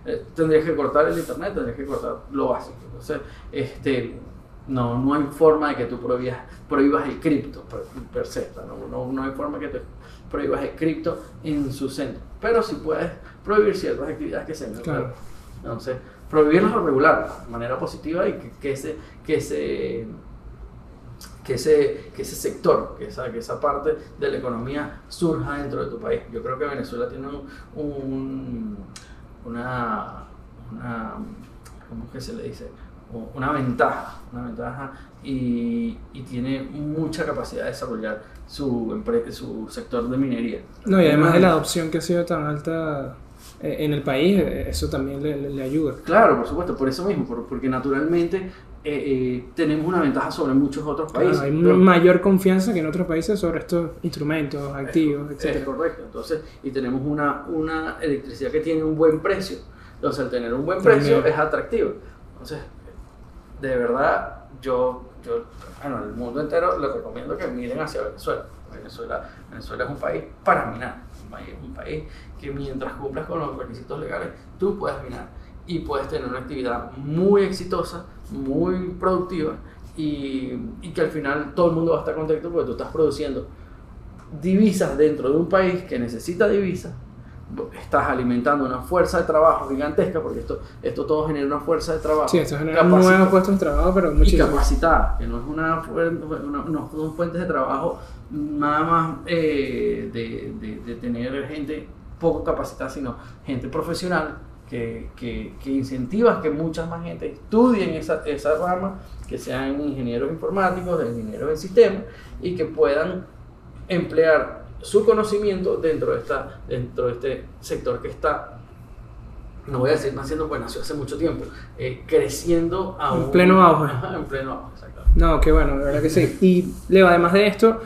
Eh, tendrías que cortar el internet, tendrías que cortar lo básico. Entonces, este, no, no hay forma de que tú prohibas, prohíbas el cripto per, se. No, no, hay forma de que tú prohíbas el cripto en su centro. Pero sí puedes prohibir ciertas actividades que se claro. Entonces, prohibirlos o regular de manera positiva y que, que ese, que ese que ese, que ese sector, que esa, que esa parte de la economía surja dentro de tu país. Yo creo que Venezuela tiene un, una, una, ¿cómo es que se le dice? Una ventaja, una ventaja y, y, tiene mucha capacidad de desarrollar su, su sector de minería. No, y además de la adopción que ha sido tan alta eh, en el país, eh, eso también le, le ayuda. Claro, por supuesto, por eso mismo, porque naturalmente eh, tenemos una ventaja sobre muchos otros países. hay mayor confianza que en otros países sobre estos instrumentos, activos, etc. Es correcto, entonces, y tenemos una, una electricidad que tiene un buen precio. Entonces, al tener un buen precio es atractivo. Entonces, de verdad, yo, yo, bueno, el mundo entero les recomiendo que miren hacia Venezuela. Venezuela, Venezuela es un país para minar, un país, que mientras cumplas con los requisitos legales, tú puedes minar y puedes tener una actividad muy exitosa, muy productiva y, y que al final todo el mundo va a estar contento porque tú estás produciendo divisas dentro de un país que necesita divisas estás alimentando una fuerza de trabajo gigantesca, porque esto, esto todo genera una fuerza de trabajo. Sí, esto genera nuevos puestos de trabajo, pero muchísimo. Y capacitada, que no es una, no son fuentes de trabajo nada más eh, de, de, tener gente poco capacitada, sino gente profesional que, que, que incentiva que mucha más gente estudien esa, esa rama, que sean ingenieros informáticos, ingenieros en sistemas, y que puedan emplear su conocimiento dentro de, esta, dentro de este sector que está, no voy a decir naciendo, pues nació hace mucho tiempo, eh, creciendo a en pleno auge. en pleno auge, No, qué bueno, de verdad que sí. Y Leo, además de esto,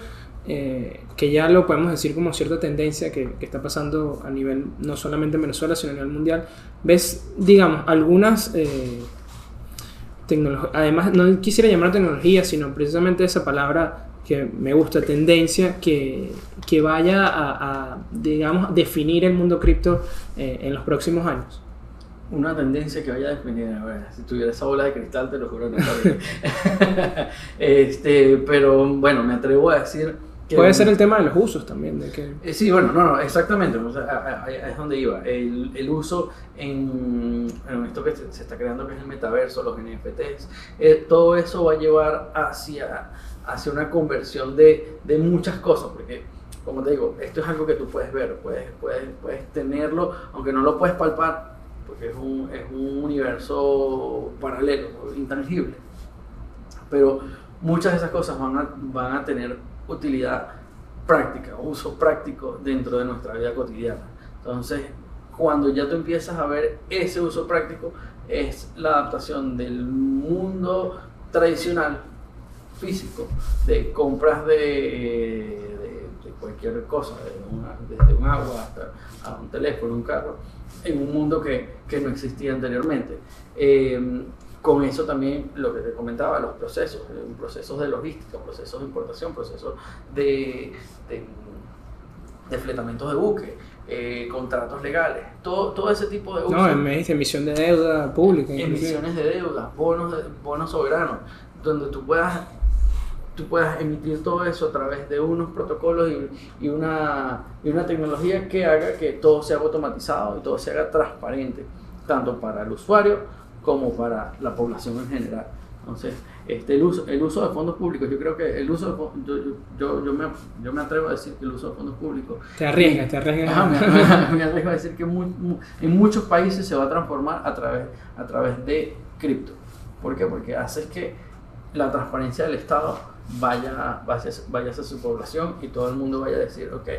eh, que ya lo podemos decir como cierta tendencia que, que, está pasando a nivel, no solamente en Venezuela, sino a nivel mundial, ves, digamos, algunas... Eh, además no quisiera llamar tecnología, sino precisamente esa palabra que me gusta, tendencia que, que vaya a, a, digamos, definir el mundo cripto eh, en los próximos años? Una tendencia que vaya a definir, a ver, si tuviera esa bola de cristal te lo juro, no este, pero bueno, me atrevo a decir... Que Puede ser el tema de los usos también. De que... Eh, sí, bueno, no, no exactamente, es donde iba. El, el uso en, en, esto que se, está creando, que es el metaverso, los NFTs, eh, todo eso va a llevar hacia hacia una conversión de, de muchas cosas, porque como te digo, esto es algo que tú puedes ver, puedes, puedes, puedes tenerlo, aunque no lo puedes palpar, porque es un, es un universo paralelo, intangible. Pero muchas de esas cosas van a, van a tener utilidad práctica, uso práctico dentro de nuestra vida cotidiana. Entonces, cuando ya tú empiezas a ver ese uso práctico, es la adaptación del mundo tradicional, físico, de compras de, cualquier cosa, desde un agua hasta a un teléfono, un carro, en un mundo que, que no existía anteriormente. Eh, con eso también lo que te comentaba, los procesos, eh, procesos de logística, procesos de importación, procesos de, de, de fletamientos de buque, eh, contratos legales, todo, todo ese tipo de uso. No, emisión de deuda pública. Emisiones de deuda, bonos, bonos soberanos, donde tú puedas, tú puedas emitir todo eso a través de unos protocolos y, y, una, y una tecnología que haga que todo sea automatizado y todo se haga transparente, tanto para el usuario como para la población en general. Entonces, este, el, uso, el uso de fondos públicos, yo creo que el uso de, yo, yo, yo, me, yo me atrevo a decir que el uso de fondos públicos... Te arriesgas, te arriesgas. me, arriesgo a decir que en muchos países se va a transformar a través, a través de cripto. ¿Por qué? Porque hace que la transparencia del Estado vaya, vaya, vaya hacia su población y todo el mundo vaya a decir, ok,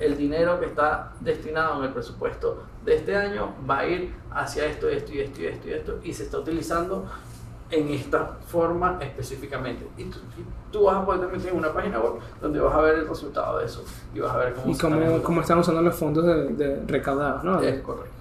el dinero que está destinado en el presupuesto de este año va a ir hacia esto, esto y esto y esto y esto y se está utilizando en esta forma específicamente. Y tú, vas a poder meter en una página web donde vas a ver el resultado de eso y vas a ver cómo, y cómo, cómo están usando los fondos de, de recaudados, ¿no? Es correcto.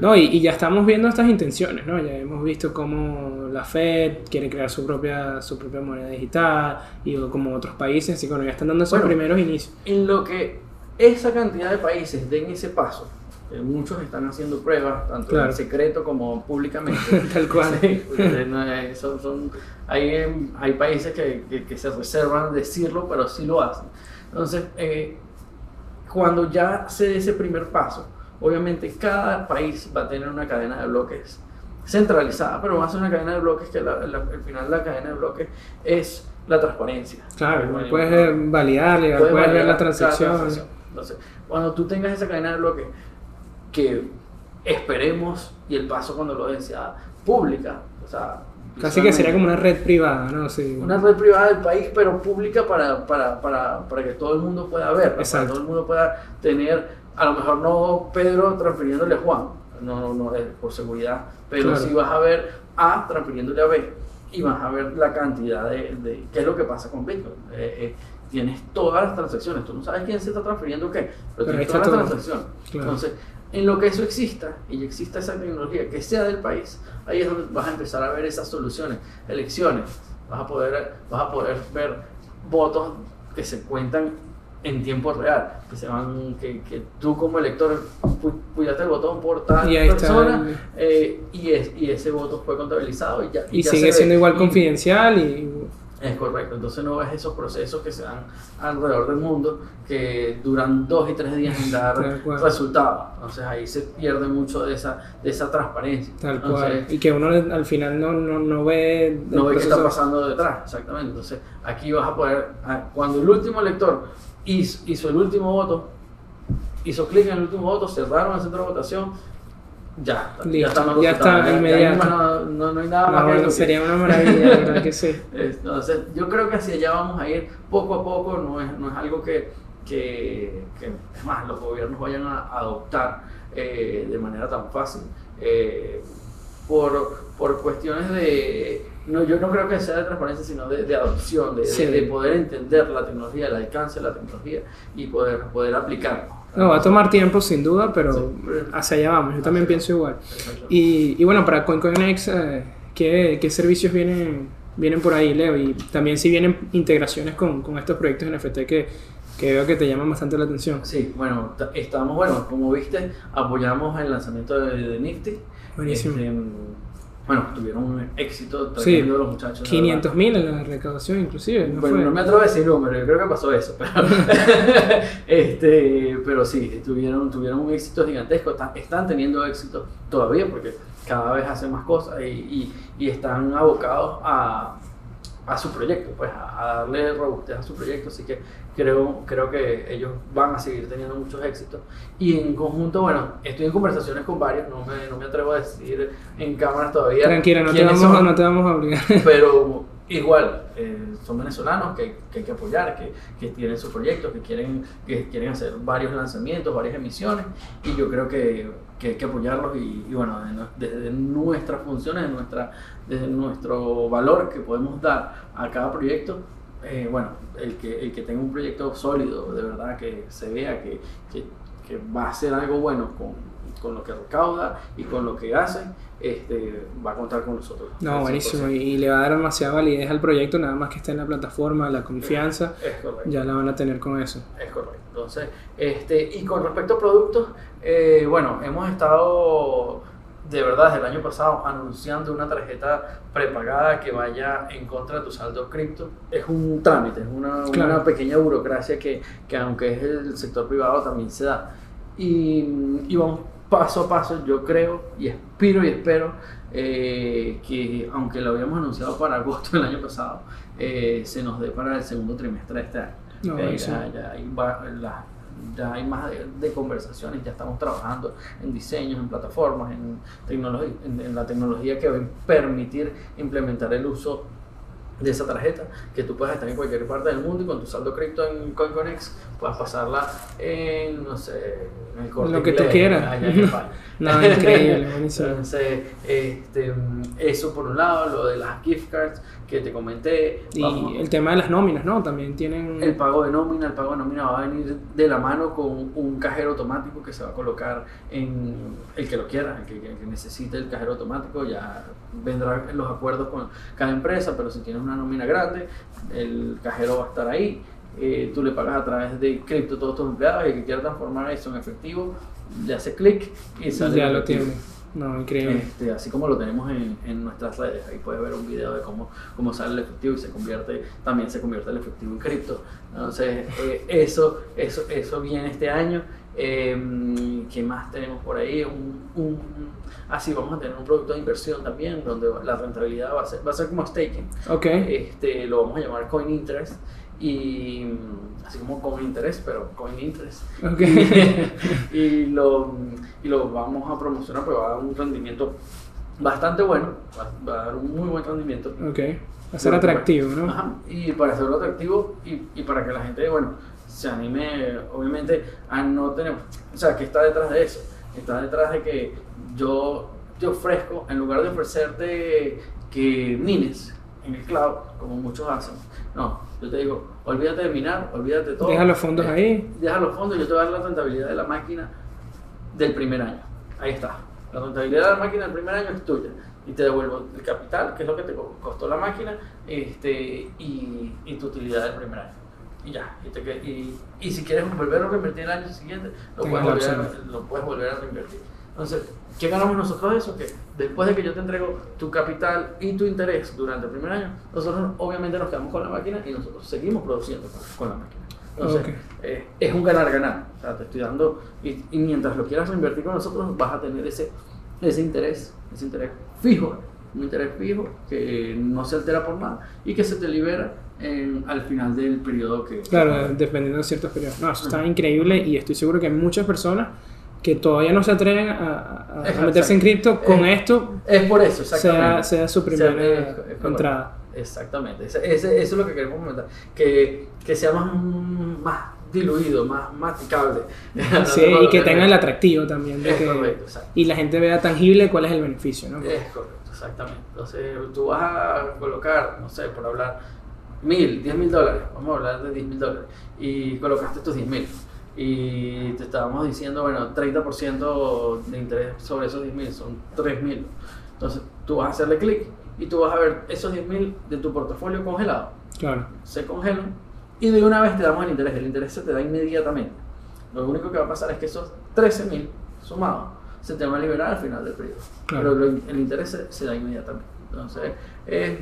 No, y, ya estamos viendo estas intenciones, ¿no? Ya hemos visto cómo la Fed quiere crear su propia, su propia moneda digital y como otros países, así que bueno, ya están dando esos primeros inicios. En lo que esa cantidad de países den ese paso, eh, muchos están haciendo pruebas, tanto en secreto como públicamente. Tal cual. son, hay, hay países que, que, se reservan decirlo, pero sí lo hacen. Entonces, eh, cuando ya se dé ese primer paso, obviamente cada país va a tener una cadena de bloques centralizada, pero va a ser una cadena de bloques que al final la cadena de bloques es la transparencia. Claro, puedes validarle, puedes, ver la transacción. Entonces, cuando tú tengas esa cadena de bloques que esperemos y el paso cuando lo den sea pública, o sea, Casi que sería como una red privada, ¿no? Sí. Una red privada del país, pero pública para, para, para, para que todo el mundo pueda ver, para que todo el mundo pueda tener a lo mejor no Pedro transfiriéndole a Juan, no, no, por seguridad, pero si vas a ver A transfiriéndole a B y vas a ver la cantidad de, de qué es lo que pasa con Bitcoin. Eh, eh, tienes todas las transacciones, tú no sabes quién se está transfiriendo qué, pero, tienes todas las transacciones. Entonces, en lo que eso exista y exista esa tecnología que sea del país, ahí es donde vas a empezar a ver esas soluciones, elecciones, vas a poder, vas a poder ver votos que se cuentan en tiempo real, que se van, que, que tú como elector pulsaste el botón por tal persona eh, y, es, y ese voto fue contabilizado y ya. Y, sigue siendo igual confidencial y es correcto, entonces no ves esos procesos que se dan alrededor del mundo que duran dos y tres días en dar resultados. Entonces ahí se pierde mucho de esa, de esa transparencia. Tal cual. Y que uno al final no, no, no ve... No ve qué está pasando detrás, exactamente. Entonces aquí vas a poder, cuando el último elector hizo, hizo el último voto, hizo clic en el último voto, cerraron el centro de votación, ya, ya está, ya está inmediato. No, no, hay nada más que Sería una maravilla, verdad que sí. Entonces, yo creo que hacia allá vamos a ir poco a poco, no es, no es algo que, que, que es más, los gobiernos vayan a adoptar eh, de manera tan fácil. Eh, por, por cuestiones de no, yo no creo que sea de transparencia, sino de, de adopción, de, de, poder entender la tecnología, el alcance de la tecnología y poder, poder aplicarlo. No, va a tomar tiempo sin duda, pero hacia allá vamos. Yo también pienso igual. Y, y, bueno, para CoinCoinEx, eh, ¿qué, ¿qué, servicios vienen, vienen por ahí, Leo? Y también si vienen integraciones con, con estos proyectos NFT que, que veo que te llaman bastante la atención. Sí, bueno, estamos, bueno, como viste, apoyamos el lanzamiento de, de Nifty. Buenísimo. Este, bueno, tuvieron un éxito trayendo los muchachos. 500 mil en la recaudación inclusive. ¿no bueno, no me atrevo a decir número, yo creo que pasó eso. Pero, este, pero sí, tuvieron, tuvieron un éxito gigantesco, están, teniendo éxito todavía porque cada vez hacen más cosas y, y, y están abocados a, a su proyecto, pues a, darle robustez a su proyecto, así que creo, creo que ellos van a seguir teniendo muchos éxitos y en conjunto, bueno, estoy en conversaciones con varios, no me, no me atrevo a decir en cámaras todavía. Tranquila, no te, vamos, son, no te vamos a obligar. pero igual eh, son venezolanos que, que hay que apoyar, que, que tienen sus proyectos, que quieren, que quieren hacer varios lanzamientos, varias emisiones y yo creo que, que hay que apoyarlos y, bueno, desde, nuestras funciones, desde, nuestra, desde nuestro valor que podemos dar a cada proyecto, eh, bueno, el que, el que tenga un proyecto sólido, de verdad, que se vea que, que, va a hacer algo bueno con, con lo que recauda y con lo que hace, este, va a contar con nosotros. No, buenísimo. 100%. Y le va a dar demasiada validez al proyecto, nada más que esté en la plataforma, la confianza, Es correcto. ya la van a tener con eso. Es correcto. Entonces, este, y con respecto a productos, eh, bueno, hemos estado de verdad desde el año pasado anunciando una tarjeta prepagada que vaya en contra de tu saldo cripto. Es un trámite, es una, Claro. una pequeña burocracia que, que aunque es el sector privado también se da. Y, y vamos paso a paso, yo creo y aspiro y espero eh, que aunque lo habíamos anunciado para agosto del año pasado, eh, se nos dé para el segundo trimestre de este año. No, Eh, ya, ya hay va- la- ya hay más de, de conversaciones, ya estamos trabajando en diseños, en plataformas, en, tecnología, en, en la tecnología que va a permitir implementar el uso de esa tarjeta, que tú puedas estar en cualquier parte del mundo y con tu saldo cripto en CoinConex puedas pasarla en, no sé, en el corte Lo que tú quieras. allá en España. No, increíble, buenísimo. Entonces, este, eso por un lado, lo de las gift cards que te comenté. vamos- Y el tema de las nóminas, ¿no? También tienen... el pago de nómina, el pago de nómina va a venir de la mano con un cajero automático que se va a colocar en el que lo quiera, el que, el que necesite el cajero automático, ya vendrán los acuerdos con cada empresa, pero si tienes una nómina grande, el cajero va a estar ahí. eh, tú le pagas a través de cripto todos tus empleados y el que quiera transformar eso en efectivo, le hace clic y sale ya lo tienen. No, increíble. Este, así como lo tenemos en, en nuestras redes, ahí puedes ver un video de cómo, cómo sale el efectivo y se convierte, también se convierte el efectivo en cripto. Entonces, eh, eso, eso, eso viene este año. Eh, ¿Qué más tenemos por ahí? Un, un, así vamos a tener un producto de inversión también, donde la rentabilidad va a ser, va a ser como staking. Ok. Este, lo vamos a llamar Coin Interest. Y así como Coin Interest, pero Coin Interest Ok. y, lo, y lo vamos a promocionar porque va a dar un rendimiento bastante bueno, va, va a dar un muy buen rendimiento. ok. Va a ser atractivo, ¿no? Ajá, y para hacerlo atractivo y, y para que la gente, bueno, se anime, obviamente, a no tener, o sea, que está detrás de eso, está detrás de que yo te ofrezco, en lugar de ofrecerte que mines en el cloud, como muchos hacen, no, yo te digo, olvídate de minar, olvídate de todo. Deja los fondos Eh, ahí. Deja los fondos, yo te voy a dar la rentabilidad de la máquina del primer año. Ahí está. La rentabilidad de la máquina del primer año es tuya. Y te devuelvo el capital, que es lo que te co- costó la máquina, este, y, y tu utilidad del primer año. Y ya. Y, te y, y si quieres volver a reinvertir el año siguiente, lo puedes, volver lo puedes volver a reinvertir. Entonces, ¿qué ganamos nosotros de eso? Que después de que yo te entrego tu capital y tu interés durante el primer año, nosotros obviamente nos quedamos con la máquina y nosotros seguimos produciendo con, la máquina. Entonces, Ok. eh, es un ganar-ganar. O sea, te estoy dando, y, y mientras lo quieras reinvertir con nosotros, vas a tener ese, ese interés, ese interés fijo, un interés fijo que no se altera por nada y que se te libera en- al final del periodo que... Claro, dependiendo de ciertos periodos. No, eso está increíble y estoy seguro que muchas personas que todavía no se atreven a, a- a meterse en cripto con Eh, esto, Es por eso, exactamente. sea, sea su primera Sea- es- es entrada. Exactamente, ese, ese- eso es lo que queremos comentar, que, que sea más, más diluido, más masticable. Sí, y que tenga el atractivo también. De Es que, correcto, y la gente vea tangible cuál es el beneficio, ¿no? Es correcto, exactamente. Entonces, tú vas a colocar, no sé, por hablar, mil, diez mil dólares, vamos a hablar de diez mil dólares, y colocaste tus diez mil. Y te estábamos diciendo, bueno, 30% de interés sobre esos 10 mil son 3 mil. Entonces, tú vas a hacerle clic y tú vas a ver esos 10 mil de tu portafolio congelado. Claro. Se congelan y de una vez te damos el interés. El interés se te da inmediatamente. Lo único que va a pasar es que esos 13 mil sumados se te van a liberar al final del periodo. Claro. Pero el interés se, se da inmediatamente. Entonces, es,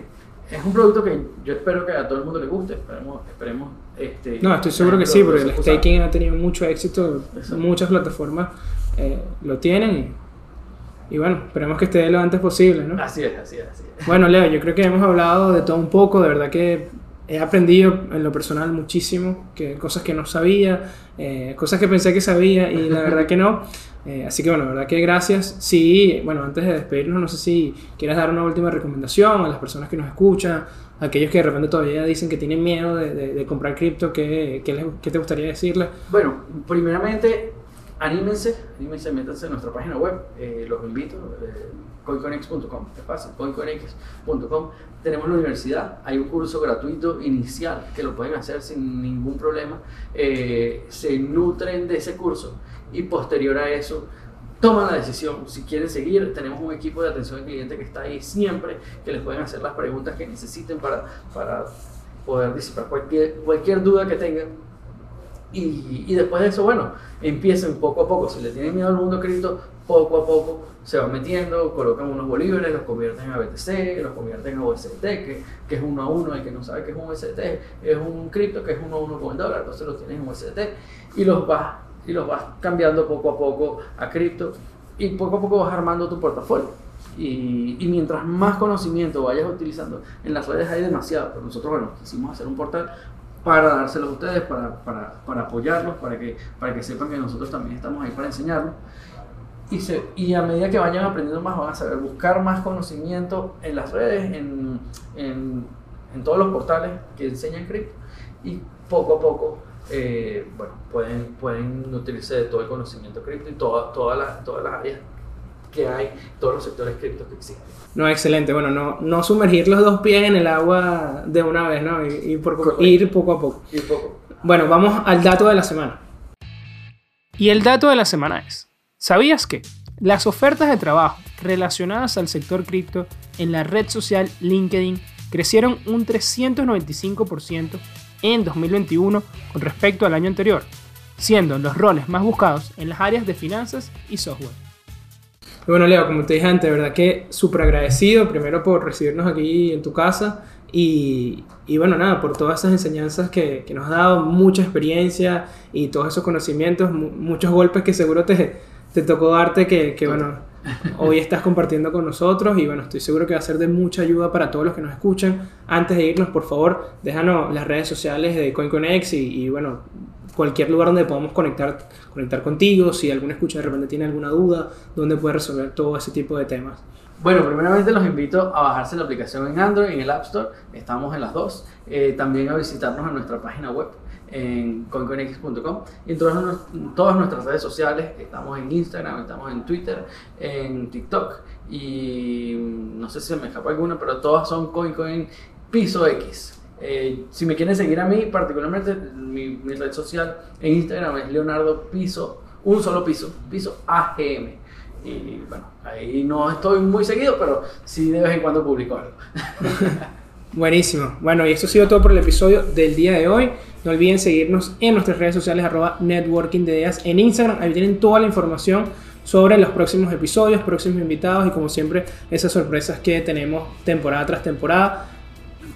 es un producto que yo espero que a todo el mundo le guste. Esperemos, esperemos este, No, estoy seguro que sí, porque el staking ha tenido mucho éxito. Exacto. Muchas plataformas eh, lo tienen. y Y bueno, esperemos que esté lo antes posible, ¿no? Así es, así es, así es. Bueno, Leo, yo creo que hemos hablado de todo un poco, de verdad que he aprendido en lo personal muchísimo, que cosas que no sabía, eh, cosas que pensé que sabía y la verdad que no. Eh, así que bueno, la verdad que gracias. Sí, bueno, antes de despedirnos, no sé si quieres dar una última recomendación a las personas que nos escuchan, a aquellos que de repente todavía dicen que tienen miedo de, de, comprar cripto, ¿qué, ¿qué, ¿qué, te gustaría decirles? Bueno, primeramente, anímense, anímense, métanse en nuestra página web, eh, los invito. Coinconex.com, es fácil, coinconex.com. Tenemos la universidad, hay un curso gratuito inicial que lo pueden hacer sin ningún problema. Eh, se nutren de ese curso y posterior a eso toman la decisión. Si quieren seguir, tenemos un equipo de atención al cliente que está ahí siempre, que les pueden hacer las preguntas que necesiten para, para poder disipar cualquier, cualquier duda que tengan. Y, y después de eso, bueno, empiecen poco a poco. Si le tienen miedo al mundo cripto, poco a poco se van metiendo, colocan unos bolívares, los convierten a BTC, los convierten a USDT, que, que es uno a uno, el que no sabe que es un USDT, es un cripto que es uno a uno con el dólar, entonces lo tienes en USDT y los vas, y los vas cambiando poco a poco a cripto y poco a poco vas armando tu portafolio. Y, y, mientras más conocimiento vayas utilizando, en las redes hay demasiado, pero nosotros, bueno, quisimos hacer un portal para dárselos a ustedes, para, para, para apoyarlos, para que, para que sepan que nosotros también estamos ahí para enseñarlos y, se, y a medida que vayan aprendiendo más, van a saber buscar más conocimiento en las redes, en, en, en todos los portales que enseñan cripto. Y poco a poco, eh, bueno, pueden, pueden nutrirse de todo el conocimiento cripto y toda, todas las, todas las áreas que hay, todos los sectores cripto que existen. No, excelente. Bueno, no, no sumergir los dos pies en el agua de una vez, ¿no? Y, por, ir poco a poco. Ir poco. Bueno, vamos al dato de la semana. Y el dato de la semana es ¿Sabías que las ofertas de trabajo relacionadas al sector cripto en la red social LinkedIn crecieron un 395% en 2021 con respecto al año anterior, siendo los roles más buscados en las áreas de finanzas y software? Bueno, Leo, como te dije antes, de verdad que súper agradecido, primero por recibirnos aquí en tu casa y, bueno, nada, por todas esas enseñanzas que, que, nos has dado, mucha experiencia y todos esos conocimientos, muchos golpes que seguro te, te tocó darte que, que, bueno, hoy estás compartiendo con nosotros y bueno, estoy seguro que va a ser de mucha ayuda para todos los que nos escuchan. Antes de irnos, por favor, déjanos las redes sociales de CoinConex y, y bueno, cualquier lugar donde podamos conectar, conectar contigo, si alguna escucha de repente tiene alguna duda, donde puede resolver todo ese tipo de temas. Bueno, primeramente los invito a bajarse la aplicación en Android, en el App Store, estamos en las dos. Eh, también a visitarnos en nuestra página web en coinconex.com y en todas, nuestras redes sociales, estamos en Instagram, estamos en Twitter, en TikTok y no sé si se me escapa alguna, pero todas son CoinCoin Piso X. Eh, si me quieren seguir a mí, particularmente mi, mi, red social en Instagram es Leonardo Piso, un solo piso, piso AGM. Y bueno, ahí no estoy muy seguido, pero sí de vez en cuando publico algo. Buenísimo. Bueno, y esto ha sido todo por el episodio del día de hoy. No olviden seguirnos en nuestras redes sociales, arroba networking de ideas en Instagram. Ahí tienen toda la información sobre los próximos episodios, próximos invitados y como siempre esas sorpresas que tenemos temporada tras temporada.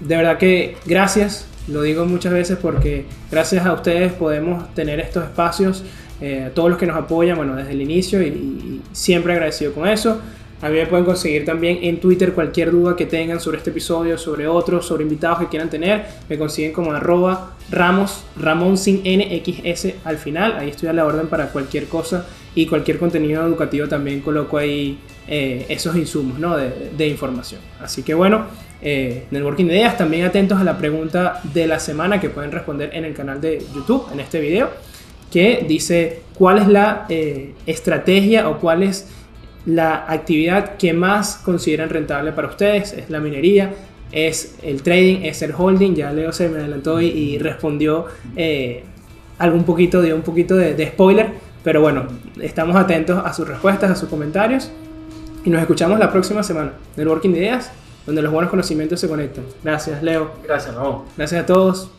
De verdad que gracias, lo digo muchas veces porque gracias a ustedes podemos tener estos espacios, eh, todos los que nos apoyan, bueno, desde el inicio y, y siempre agradecido con eso. A mí me pueden conseguir también en Twitter cualquier duda que tengan sobre este episodio, sobre otros, sobre invitados que quieran tener. Me consiguen como arroba Ramos, Ramón sin NXS al final. Ahí estoy a la orden para cualquier cosa y cualquier contenido educativo también coloco ahí eh, esos insumos ¿no? de, de, información. Así que bueno, eh, Networking Ideas, también atentos a la pregunta de la semana que pueden responder en el canal de YouTube, en este video, que dice cuál es la eh, estrategia o cuál es la actividad que más consideran rentable para ustedes es la minería, es el trading, es el holding. Ya Leo se me adelantó y, respondió eh, algún poquito, dio un poquito de, de, spoiler. Pero bueno, estamos atentos a sus respuestas, a sus comentarios. Y nos escuchamos la próxima semana en Working Ideas, donde los buenos conocimientos se conectan. Gracias, Leo. Gracias, no. Gracias a todos.